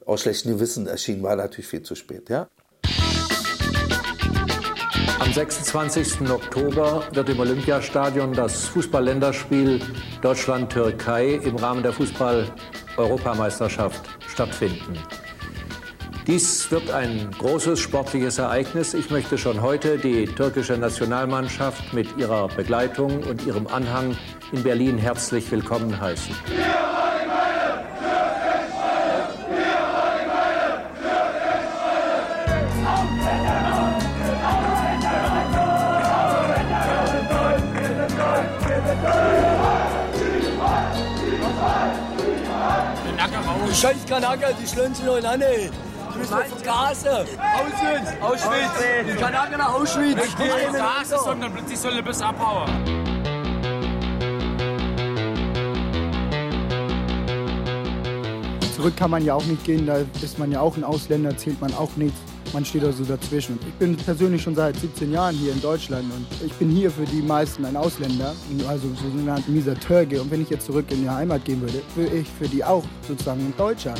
[SPEAKER 8] aus schlechtem Gewissen erschienen, war natürlich viel zu spät, ja.
[SPEAKER 35] Am 26. Oktober wird im Olympiastadion das Fußball-Länderspiel Deutschland-Türkei im Rahmen der Fußball-Europameisterschaft stattfinden. Dies wird ein großes sportliches Ereignis. Ich möchte schon heute die türkische Nationalmannschaft mit ihrer Begleitung und ihrem Anhang in Berlin herzlich willkommen heißen.
[SPEAKER 36] Scheiß Kanaker, die schlönzen euch an, ey. Bist doch vergasen. Auschwitz, Auschwitz. Die Kanaker nach Auschwitz.
[SPEAKER 37] Ich gehe nicht Gase, sondern die sollen bis abhauen.
[SPEAKER 38] Zurück kann man ja auch nicht gehen, da ist man ja auch ein Ausländer, zählt man auch nichts. Man steht also dazwischen. Ich bin persönlich schon seit 17 Jahren hier in Deutschland und ich bin hier für die meisten ein Ausländer, also sogenannt mieser Türke. Und wenn ich jetzt zurück in die Heimat gehen würde, wäre ich für die auch sozusagen ein Deutscher.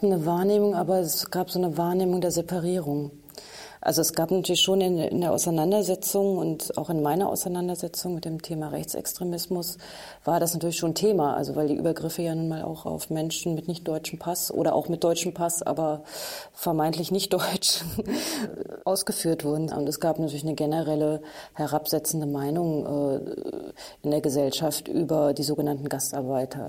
[SPEAKER 4] Gab eine Wahrnehmung, aber es gab so eine Wahrnehmung der Separierung. Also es gab natürlich schon in, in, der Auseinandersetzung und auch in meiner Auseinandersetzung mit dem Thema Rechtsextremismus war das natürlich schon Thema, also weil die Übergriffe ja nun mal auch auf Menschen mit nicht deutschem Pass oder auch mit deutschem Pass, aber vermeintlich nicht deutsch ausgeführt wurden. Und es gab natürlich eine generelle herabsetzende Meinung äh, in der Gesellschaft über die sogenannten Gastarbeiter.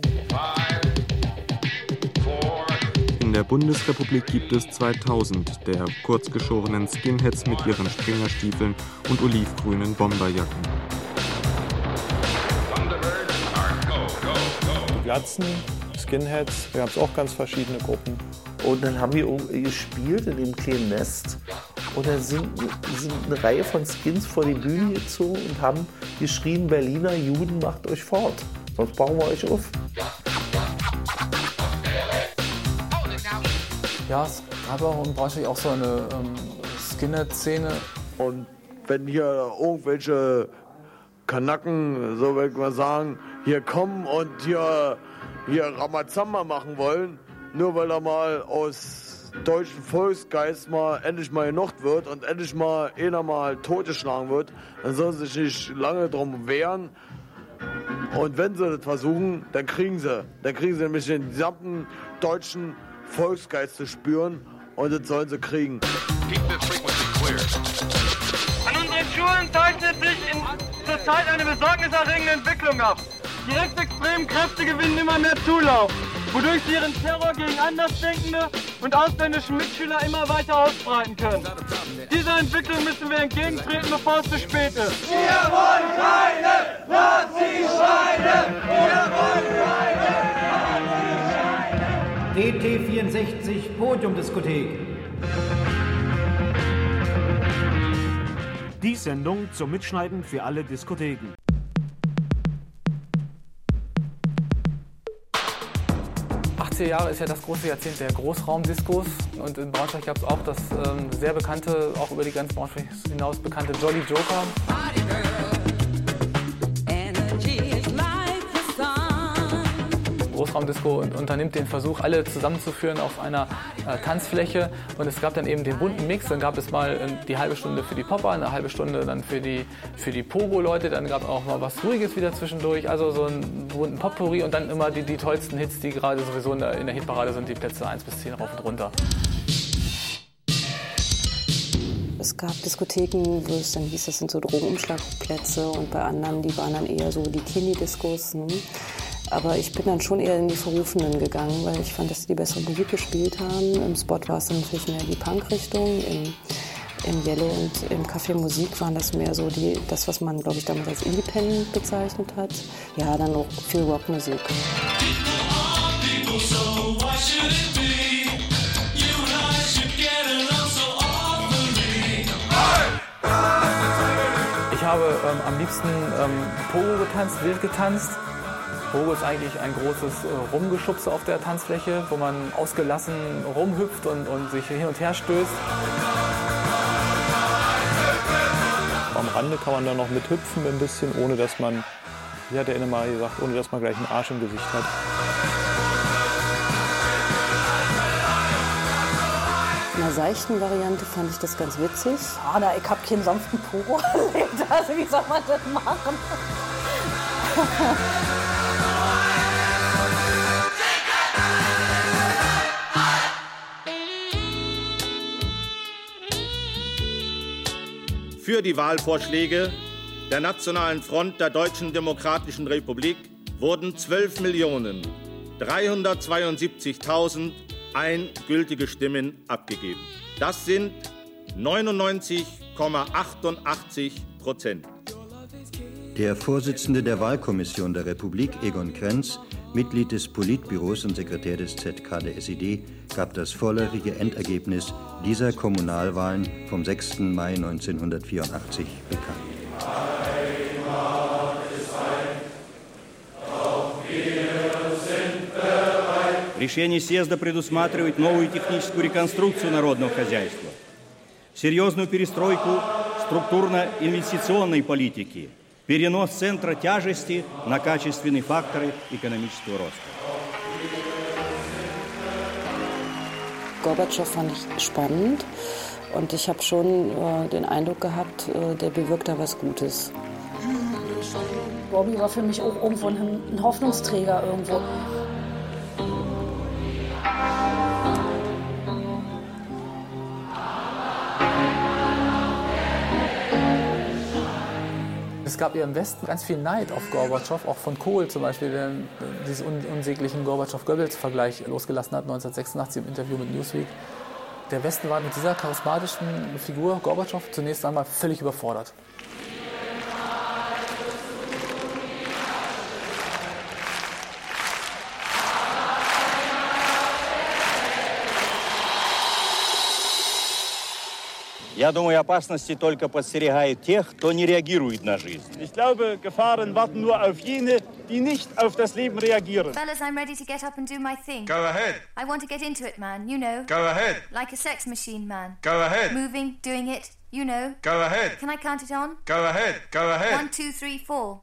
[SPEAKER 39] In der Bundesrepublik gibt es 2000 der kurzgeschorenen Skinheads mit ihren Springerstiefeln und olivgrünen Bomberjacken.
[SPEAKER 5] Die Glatzen, Skinheads, da gab es auch ganz verschiedene Gruppen.
[SPEAKER 8] Und dann haben wir gespielt in dem kleinen Nest. Und dann sind, sind eine Reihe von Skins vor die Bühne gezogen und haben geschrien, Berliner Juden macht euch fort. Sonst bauen wir euch auf.
[SPEAKER 7] Ja, es gab auch in Braunschweig auch so eine ähm, Skinhead-Szene.
[SPEAKER 40] Und wenn hier irgendwelche Kanaken, so will ich mal sagen, hier kommen und hier, hier Ramazamba machen wollen, nur weil er mal aus deutschen Volksgeist mal endlich mal genug wird und endlich mal einer mal totgeschlagen wird, dann sollen sie sich nicht lange drum wehren. Und wenn sie das versuchen, dann kriegen sie. Dann kriegen sie nämlich den gesamten deutschen Volksgeist zu spüren und das sollen sie kriegen.
[SPEAKER 41] An unseren Schulen zeichnet sich in, zurzeit eine besorgniserregende Entwicklung ab. Die rechtsextremen Kräfte gewinnen immer mehr Zulauf, wodurch sie ihren Terror gegen Andersdenkende und ausländische Mitschüler immer weiter ausbreiten können. Dieser Entwicklung müssen wir entgegentreten, bevor es zu spät ist.
[SPEAKER 3] Wir wollen keine Nazi-Schweine! Wir wollen keine
[SPEAKER 42] DT64 Podiumdiskothek.
[SPEAKER 43] Die Sendung zum Mitschneiden für alle Diskotheken.
[SPEAKER 7] Jahre ist ja das große Jahrzehnt der Großraumdiskos und in Braunschweig gab es auch das ähm, sehr bekannte, auch über die Grenzen Braunschweig hinaus bekannte Jolly Joker. Großraumdisco unternimmt den Versuch, alle zusammenzuführen auf einer äh, Tanzfläche. Und es gab dann eben den bunten Mix. Dann gab es mal äh, die halbe Stunde für die Popper, eine halbe Stunde dann für die, für die Pogo-Leute. Dann gab es auch mal was Ruhiges wieder zwischendurch. Also so einen bunten Potpourri und dann immer die, die tollsten Hits, die gerade sowieso in der, in der Hitparade sind, die Plätze 1 bis 10 rauf und runter.
[SPEAKER 4] Es gab Diskotheken, wo es dann hieß, das sind so Drogenumschlagplätze und bei anderen, die waren dann eher so die Teenie-Diskos. Hm. Aber ich bin dann schon eher in die Verrufenen gegangen, weil ich fand, dass sie die bessere Musik gespielt haben. Im Spot war es dann natürlich mehr die Punk-Richtung. Im, Im Yellow und im Café Musik waren das mehr so die, das, was man, glaube ich, damals als Independent bezeichnet hat. Ja, dann noch viel Rockmusik.
[SPEAKER 7] Ich habe ähm, am liebsten ähm, Pogo getanzt, wild getanzt. Pogo ist eigentlich ein großes äh, Rumgeschubse auf der Tanzfläche, wo man ausgelassen rumhüpft und, und sich hin und her stößt.
[SPEAKER 5] Am Rande kann man dann noch mithüpfen ein bisschen, ohne dass man, wie hat der Inne mal gesagt, ohne dass man gleich einen Arsch im Gesicht hat.
[SPEAKER 44] einer seichten Variante fand ich das ganz witzig.
[SPEAKER 6] Ah, na, ich habe keinen sanften Pogo erlebt. Also wie soll man das machen?
[SPEAKER 45] Für die Wahlvorschläge der Nationalen Front der Deutschen Demokratischen Republik wurden 12.372.001 gültige Stimmen abgegeben. Das sind 99,88 Prozent.
[SPEAKER 46] Der Vorsitzende der Wahlkommission der Republik, Egon Krenz, Mitglied des Politbüros und Sekretär des ZK der SED, gab das vorläufige Endergebnis dieser Kommunalwahlen vom 6. Mai 1984 bekannt.
[SPEAKER 4] Решение съезда предусматривает новую техническую реконструкцию народного хозяйства, серьезную перестройку структурно-инвестиционной политики, перенос центра тяжести на качественные факторы экономического роста.
[SPEAKER 44] Gorbatschow fand ich spannend und ich habe schon äh, den Eindruck gehabt, äh, der bewirkt da was Gutes.
[SPEAKER 6] Bobby war für mich auch irgendwo ein, ein Hoffnungsträger irgendwo.
[SPEAKER 7] Gab ja im Westen ganz viel Neid auf Gorbatschow, auch von Kohl zum Beispiel, der diesen un unsäglichen Gorbatschow-Goebbels-Vergleich losgelassen hat, 1986 im Interview mit Newsweek. Der Westen war mit dieser charismatischen Figur Gorbatschow zunächst einmal völlig überfordert.
[SPEAKER 47] Я думаю, опасности только подстерегают тех, кто не реагирует на жизнь.
[SPEAKER 48] Ich glaube, Gefahren warten nur auf jene, die nicht auf das Leben reagieren.
[SPEAKER 49] Fellas, I'm ready to get up and do my thing.
[SPEAKER 48] Go ahead.
[SPEAKER 49] I want to get into it, man, you know.
[SPEAKER 48] Go ahead.
[SPEAKER 49] Like a sex machine, man.
[SPEAKER 48] Go ahead.
[SPEAKER 49] Moving, doing it, you know.
[SPEAKER 48] Go ahead.
[SPEAKER 49] Can I count it on?
[SPEAKER 48] Go ahead. Go ahead.
[SPEAKER 49] One, two, three, four.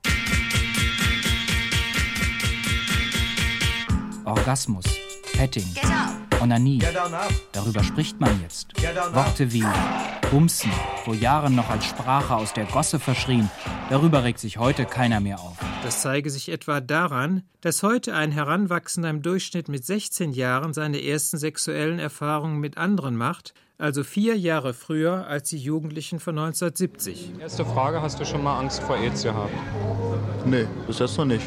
[SPEAKER 50] Orgasmus, Petting,
[SPEAKER 49] Get up.
[SPEAKER 50] Onanie.
[SPEAKER 49] Get on up.
[SPEAKER 50] Darüber spricht man jetzt.
[SPEAKER 49] Get on up.
[SPEAKER 50] Worte wie Bumsen, vor Jahren noch als Sprache aus der Gosse verschrien, darüber regt sich heute keiner mehr auf.
[SPEAKER 51] Das zeige sich etwa daran, dass heute ein Heranwachsender im Durchschnitt mit 16 Jahren seine ersten sexuellen Erfahrungen mit anderen macht, also vier Jahre früher als die Jugendlichen von 1970.
[SPEAKER 52] Erste Frage, hast du schon mal Angst vor AIDS gehabt?
[SPEAKER 5] Nee, bis jetzt noch nicht.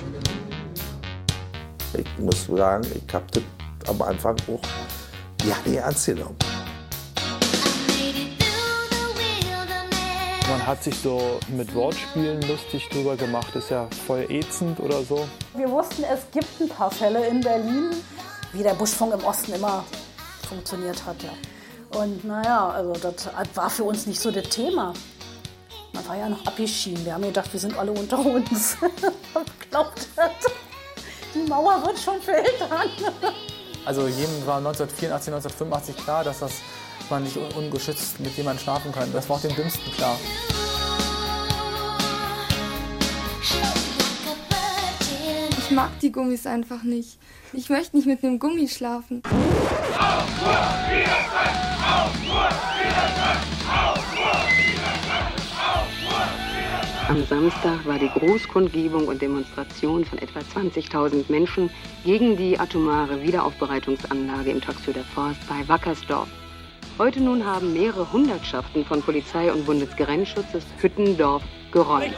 [SPEAKER 8] Ich muss sagen, ich habe das am Anfang auch ja, nicht ernst genommen.
[SPEAKER 5] Man hat sich so mit Wortspielen lustig drüber gemacht, ist ja voll ätzend oder so.
[SPEAKER 6] Wir wussten, es gibt ein paar Fälle in Berlin, wie der Buschfunk im Osten immer funktioniert hat. Ja. Und naja, also das war für uns nicht so das Thema. Man war ja noch abgeschieden. Wir haben gedacht, wir sind alle unter uns. Glaubt das? Die Mauer wird schon filtern.
[SPEAKER 7] Also jedem war 1984, 1985 klar, dass das man nicht un ungeschützt mit jemandem schlafen kann. Das war auch dem Dümmsten klar.
[SPEAKER 53] Ich mag die Gummis einfach nicht. Ich möchte nicht mit einem Gummi schlafen.
[SPEAKER 44] Am Samstag war die Großkundgebung und Demonstration von etwa 20.000 Menschen gegen die atomare Wiederaufbereitungsanlage im Taxöder Forst bei Wackersdorf. Heute nun haben mehrere Hundertschaften von Polizei und Bundesgrenzschutzes Hüttendorf geräumt.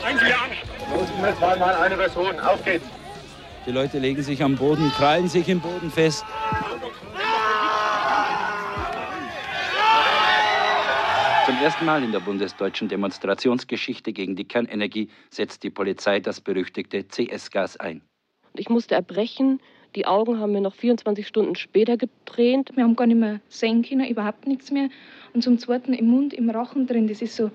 [SPEAKER 54] Mal, mal eine Person, auf geht's.
[SPEAKER 47] Die Leute legen sich am Boden, krallen sich im Boden fest.
[SPEAKER 55] Zum ersten Mal in der bundesdeutschen Demonstrationsgeschichte gegen die Kernenergie setzt die Polizei das berüchtigte CS-Gas ein.
[SPEAKER 56] Ich musste erbrechen. Die Augen haben mir noch 24 Stunden später getränt.
[SPEAKER 53] Wir haben gar nicht mehr sehen können, überhaupt nichts mehr. Und zum zweiten im Mund, im Rachen drin, das ist so,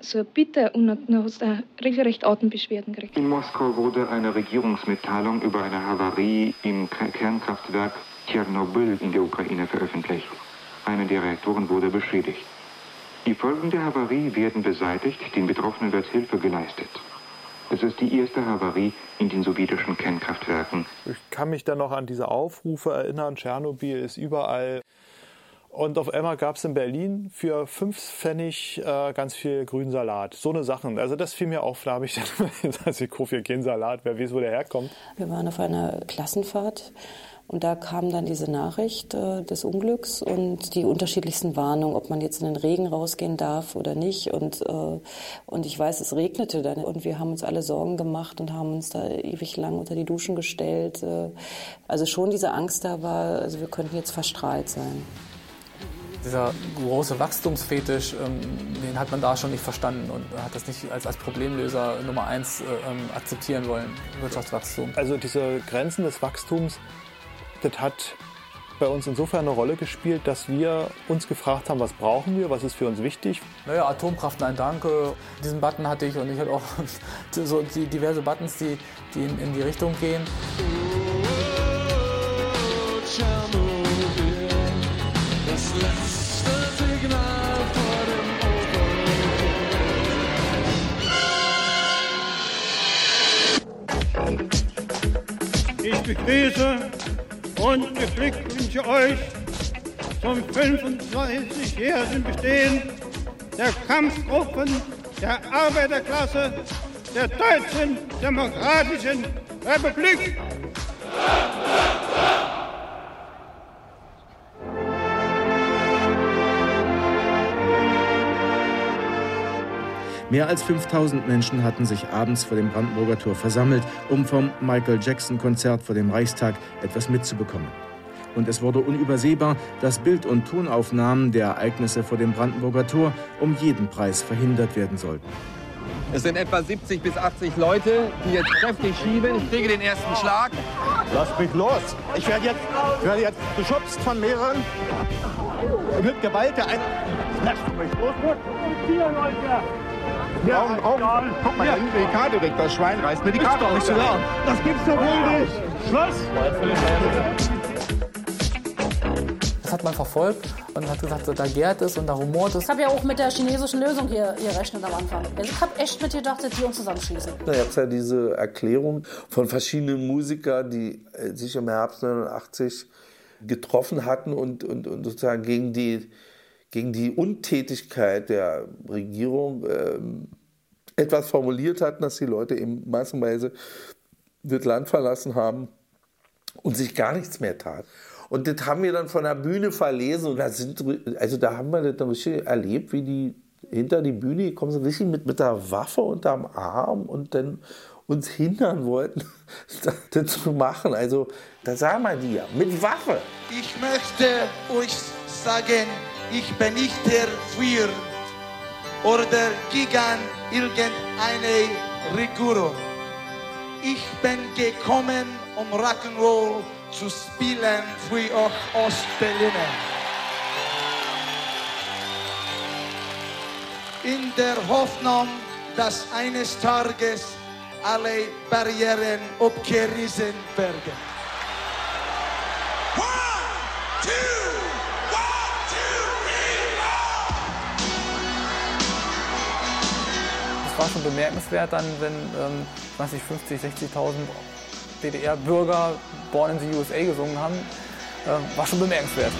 [SPEAKER 53] so bitter und dann hast du regelrecht Atembeschwerden gekriegt.
[SPEAKER 57] In Moskau wurde eine Regierungsmitteilung über eine Havarie im Kernkraftwerk Tschernobyl in der Ukraine veröffentlicht. Einer der Reaktoren wurde beschädigt. Die Folgen der Havarie werden beseitigt, den Betroffenen wird Hilfe geleistet. Es ist die erste Havarie in den sowjetischen Kernkraftwerken.
[SPEAKER 5] Ich kann mich dann noch an diese Aufrufe erinnern, Tschernobyl ist überall. Und auf einmal gab es in Berlin für fünf Pfennig äh, ganz viel grünen Salat. So eine Sachen. Also das fiel mir auf, da habe ich dann gesagt, ich kaufe hier keinen Salat, wer weiß, wo der herkommt.
[SPEAKER 4] Wir waren auf einer Klassenfahrt und da kam dann diese Nachricht äh, des Unglücks und die unterschiedlichsten Warnungen, ob man jetzt in den Regen rausgehen darf oder nicht. Und, äh, und ich weiß, es regnete dann und wir haben uns alle Sorgen gemacht und haben uns da ewig lang unter die Duschen gestellt. Äh, also schon diese Angst da war, also wir könnten jetzt verstrahlt sein.
[SPEAKER 7] Dieser große Wachstumsfetisch, ähm, den hat man da schon nicht verstanden und hat das nicht als, als Problemlöser Nummer eins äh, ähm, akzeptieren wollen, Wirtschaftswachstum.
[SPEAKER 5] Also diese Grenzen des Wachstums, das hat bei uns insofern eine Rolle gespielt, dass wir uns gefragt haben, was brauchen wir, was ist für uns wichtig.
[SPEAKER 7] Naja, Atomkraft, nein, danke. Diesen Button hatte ich und ich hatte auch so die diverse Buttons, die, die in, in die Richtung gehen.
[SPEAKER 58] Ich begrüße und beglückwünsche euch zum 35-jährigen Bestehen der Kampfgruppen der Arbeiterklasse der Deutschen Demokratischen Republik.
[SPEAKER 59] Mehr als 5000 Menschen hatten sich abends vor dem Brandenburger Tor versammelt, um vom Michael Jackson-Konzert vor dem Reichstag etwas mitzubekommen. Und es wurde unübersehbar, dass Bild- und Tonaufnahmen der Ereignisse vor dem Brandenburger Tor um jeden Preis verhindert werden sollten.
[SPEAKER 60] Es sind etwa 70 bis 80 Leute, die jetzt kräftig schieben. Ich kriege den ersten Schlag.
[SPEAKER 61] Lass mich los! Ich werde jetzt, ich werde jetzt geschubst von mehreren. Mit Gewalt der einen. Lass mich los! Hier, Leute! Ja, Augen, Augen. Guck mal, ja. die Karte weg, das Schwein reißt mir die Karte doch nicht so laut. Das gibt's doch wohl nicht. Schluss!
[SPEAKER 7] Das hat man verfolgt und hat gesagt, da gärt es und da rumort es.
[SPEAKER 62] Ich habe ja auch mit der chinesischen Lösung hier gerechnet am Anfang. Also ich habe echt mit gedacht, dass die uns zusammenschießen.
[SPEAKER 8] Da gab es ja diese Erklärung von verschiedenen Musikern, die äh, sich im Herbst 89 getroffen hatten und, und, und sozusagen gegen die gegen die Untätigkeit der Regierung ähm, etwas formuliert hatten, dass die Leute eben massenweise das Land verlassen haben und sich gar nichts mehr tat. Und das haben wir dann von der Bühne verlesen und da sind, also da haben wir das dann richtig erlebt, wie die hinter die Bühne kommen, so richtig mit, mit der Waffe unterm Arm und dann uns hindern wollten, das zu machen. Also da sah man die ja, mit Waffe.
[SPEAKER 63] Ich möchte euch sagen, ich bin nicht der Feind oder gegen irgendeine Regierung. Ich bin gekommen, um Rock'n'Roll zu spielen für euch Ostberliner. In der Hoffnung, dass eines Tages alle Barrieren abgerissen werden.
[SPEAKER 7] War schon bemerkenswert dann, wenn ähm, 20, 50, 60.000 DDR-Bürger Born in the USA gesungen haben. Äh, war schon bemerkenswert.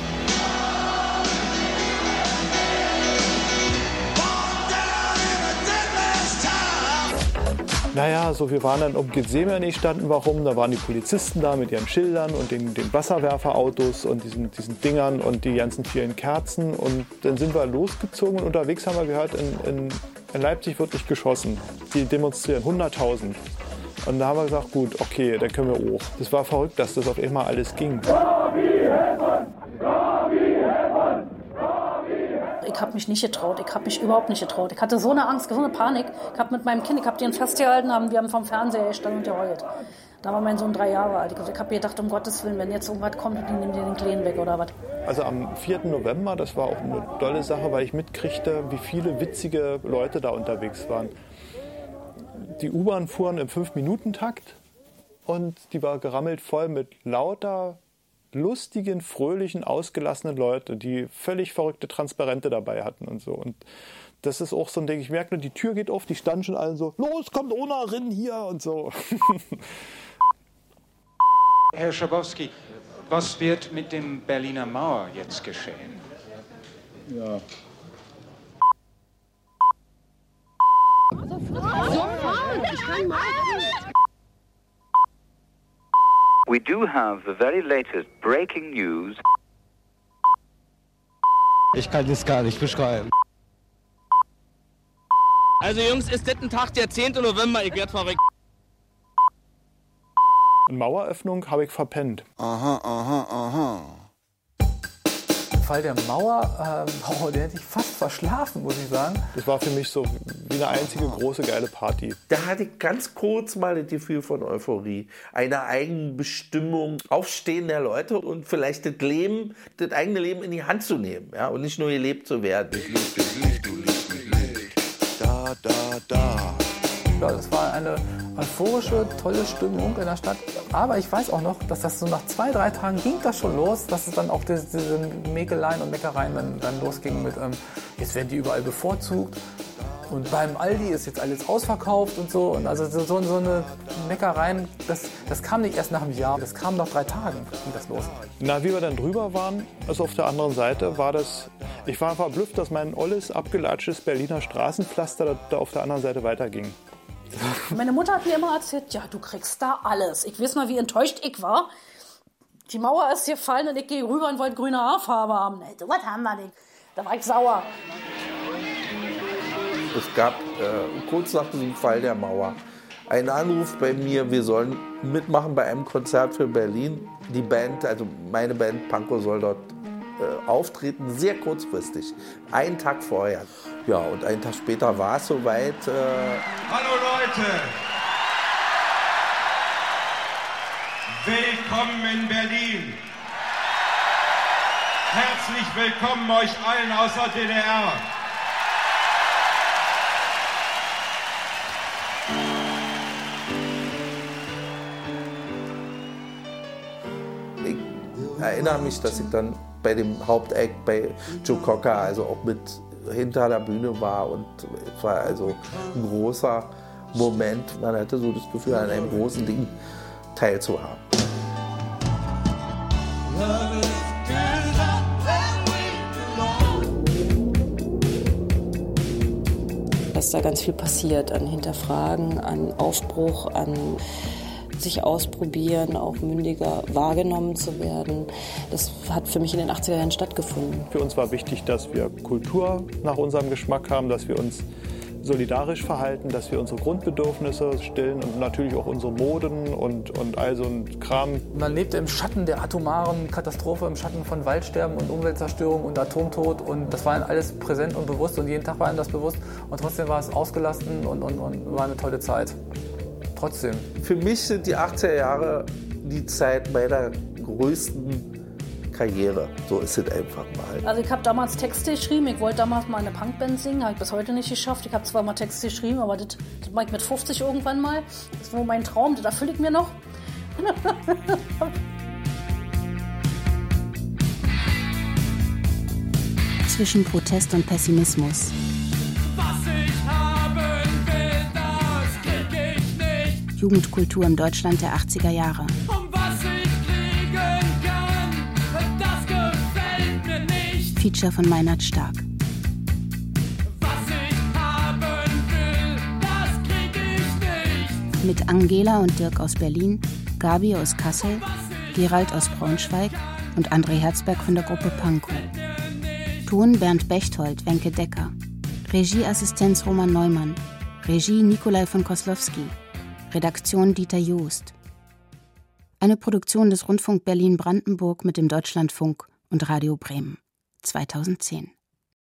[SPEAKER 5] Naja, so wir waren dann um Gethsemane standen warum, da waren die Polizisten da mit ihren Schildern und den, den Wasserwerferautos und diesen, diesen Dingern und die ganzen vielen Kerzen und dann sind wir losgezogen und unterwegs haben wir gehört, in, in, in Leipzig wird nicht geschossen. Die demonstrieren, 100.000. Und da haben wir gesagt, gut, okay, dann können wir hoch. Das war verrückt, dass das auf einmal alles ging.
[SPEAKER 62] Ich habe mich nicht getraut. Ich habe mich überhaupt nicht getraut. Ich hatte so eine Angst, so eine Panik. Ich habe mit meinem Kind, ich habe den festgehalten, haben, wir haben vom Fernseher gestanden und geheult. Da war mein Sohn drei Jahre alt. Ich habe gedacht, um Gottes Willen, wenn jetzt irgendwas kommt, die nehmen dir den Kleinen weg oder was.
[SPEAKER 5] Also am 4. November, das war auch eine tolle Sache, weil ich mitkriegte, wie viele witzige Leute da unterwegs waren. Die U-Bahn fuhren im 5-Minuten-Takt und die war gerammelt voll mit lauter lustigen, fröhlichen, ausgelassenen Leuten, die völlig verrückte Transparente dabei hatten und so. Und das ist auch so ein Ding, ich merke nur, die Tür geht auf, die standen schon alle so, los, kommt Ona, rin hier und so.
[SPEAKER 64] Herr Schabowski, was wird mit dem Berliner Mauer jetzt geschehen?
[SPEAKER 8] Ja.
[SPEAKER 65] We do have the very latest breaking news.
[SPEAKER 66] Ich kann das gar nicht beschreiben.
[SPEAKER 67] Also Jungs, ist das ein Tag der 10. November, ich werd verrückt.
[SPEAKER 5] Eine Maueröffnung habe ich verpennt.
[SPEAKER 66] Aha, aha, aha.
[SPEAKER 7] Fall der Mauer, ähm, oh, den hätte ich fast verschlafen, muss ich sagen.
[SPEAKER 5] Das war für mich so wie eine einzige große geile Party.
[SPEAKER 8] Da hatte ich ganz kurz mal das Gefühl von Euphorie. Eine Eigenbestimmung, Aufstehen der Leute und vielleicht das Leben, das eigene Leben in die Hand zu nehmen. Ja? Und nicht nur gelebt zu werden. Ich lieb dich nicht, du liebst mich nicht.
[SPEAKER 66] Da, da, da.
[SPEAKER 7] Ja, das war eine euphorische, tolle Stimmung in der Stadt. Aber ich weiß auch noch, dass das so nach zwei, drei Tagen ging das schon los, dass es dann auch diese, diese Mäkeleien und Meckereien dann, dann losging mit, ähm, jetzt werden die überall bevorzugt. Und beim Aldi ist jetzt alles ausverkauft und so. Und also so, so eine Meckereien, das, das kam nicht erst nach einem Jahr, das kam nach drei Tagen, ging das los.
[SPEAKER 5] Na, wie wir dann drüber waren, also auf der anderen Seite, war das. Ich war verblüfft, dass mein olles, abgelatschtes Berliner Straßenpflaster da, da auf der anderen Seite weiterging.
[SPEAKER 62] Meine Mutter hat mir immer erzählt, ja, du kriegst da alles. Ich weiß mal, wie enttäuscht ich war. Die Mauer ist gefallen und ich gehe rüber und wollte grüne Haarfarbe haben. Nee, was haben wir nicht. Da war ich sauer.
[SPEAKER 8] Es gab äh, kurz nach dem Fall der Mauer einen Anruf bei mir, wir sollen mitmachen bei einem Konzert für Berlin. Die Band, also meine Band Pankow soll dort äh, auftreten, sehr kurzfristig, einen Tag vorher. Ja, und einen Tag später war es soweit. Äh
[SPEAKER 63] Hallo Leute! Willkommen in Berlin! Herzlich willkommen euch allen aus der DDR!
[SPEAKER 8] Ich erinnere mich, dass ich dann bei dem Hauptact bei Joe Cocker, also auch mit hinter der Bühne war und es war also ein großer Moment. Man hatte so das Gefühl, an einem großen Ding teilzuhaben.
[SPEAKER 4] Dass da ganz viel passiert an Hinterfragen, an Aufbruch, an sich ausprobieren, auch mündiger wahrgenommen zu werden. Das hat für mich in den 80er Jahren stattgefunden.
[SPEAKER 5] Für uns war wichtig, dass wir Kultur nach unserem Geschmack haben, dass wir uns solidarisch verhalten, dass wir unsere Grundbedürfnisse stillen und natürlich auch unsere Moden und, und all so ein Kram.
[SPEAKER 7] Man lebte im Schatten der atomaren Katastrophe, im Schatten von Waldsterben und Umweltzerstörung und Atomtod und das war alles präsent und bewusst und jeden Tag war einem das bewusst und trotzdem war es ausgelassen und, und, und war eine tolle Zeit. Trotzdem.
[SPEAKER 8] Für mich sind die 80er Jahre die Zeit meiner größten Karriere. So ist es einfach mal.
[SPEAKER 62] Also ich habe damals Texte geschrieben. Ich wollte damals mal eine Punkband singen. Habe ich bis heute nicht geschafft. Ich habe zwar mal Texte geschrieben, aber das, das mache ich mit 50 irgendwann mal. Das ist nur mein Traum. Das erfülle ich mir noch.
[SPEAKER 64] Zwischen Protest und Pessimismus. Jugendkultur im Deutschland der 80er Jahre. Feature von Meinhard Stark. Mit Angela und Dirk aus Berlin, Gabi aus Kassel, Gerald aus Braunschweig und André Herzberg von der Gruppe Pankow. Ton Bernd Bechtold, Wenke Decker. Regieassistenz Roman Neumann. Regie Nikolai von Koslowski. Redaktion Dieter Joost. Eine Produktion des Rundfunk Berlin-Brandenburg mit dem Deutschlandfunk und Radio Bremen. 2010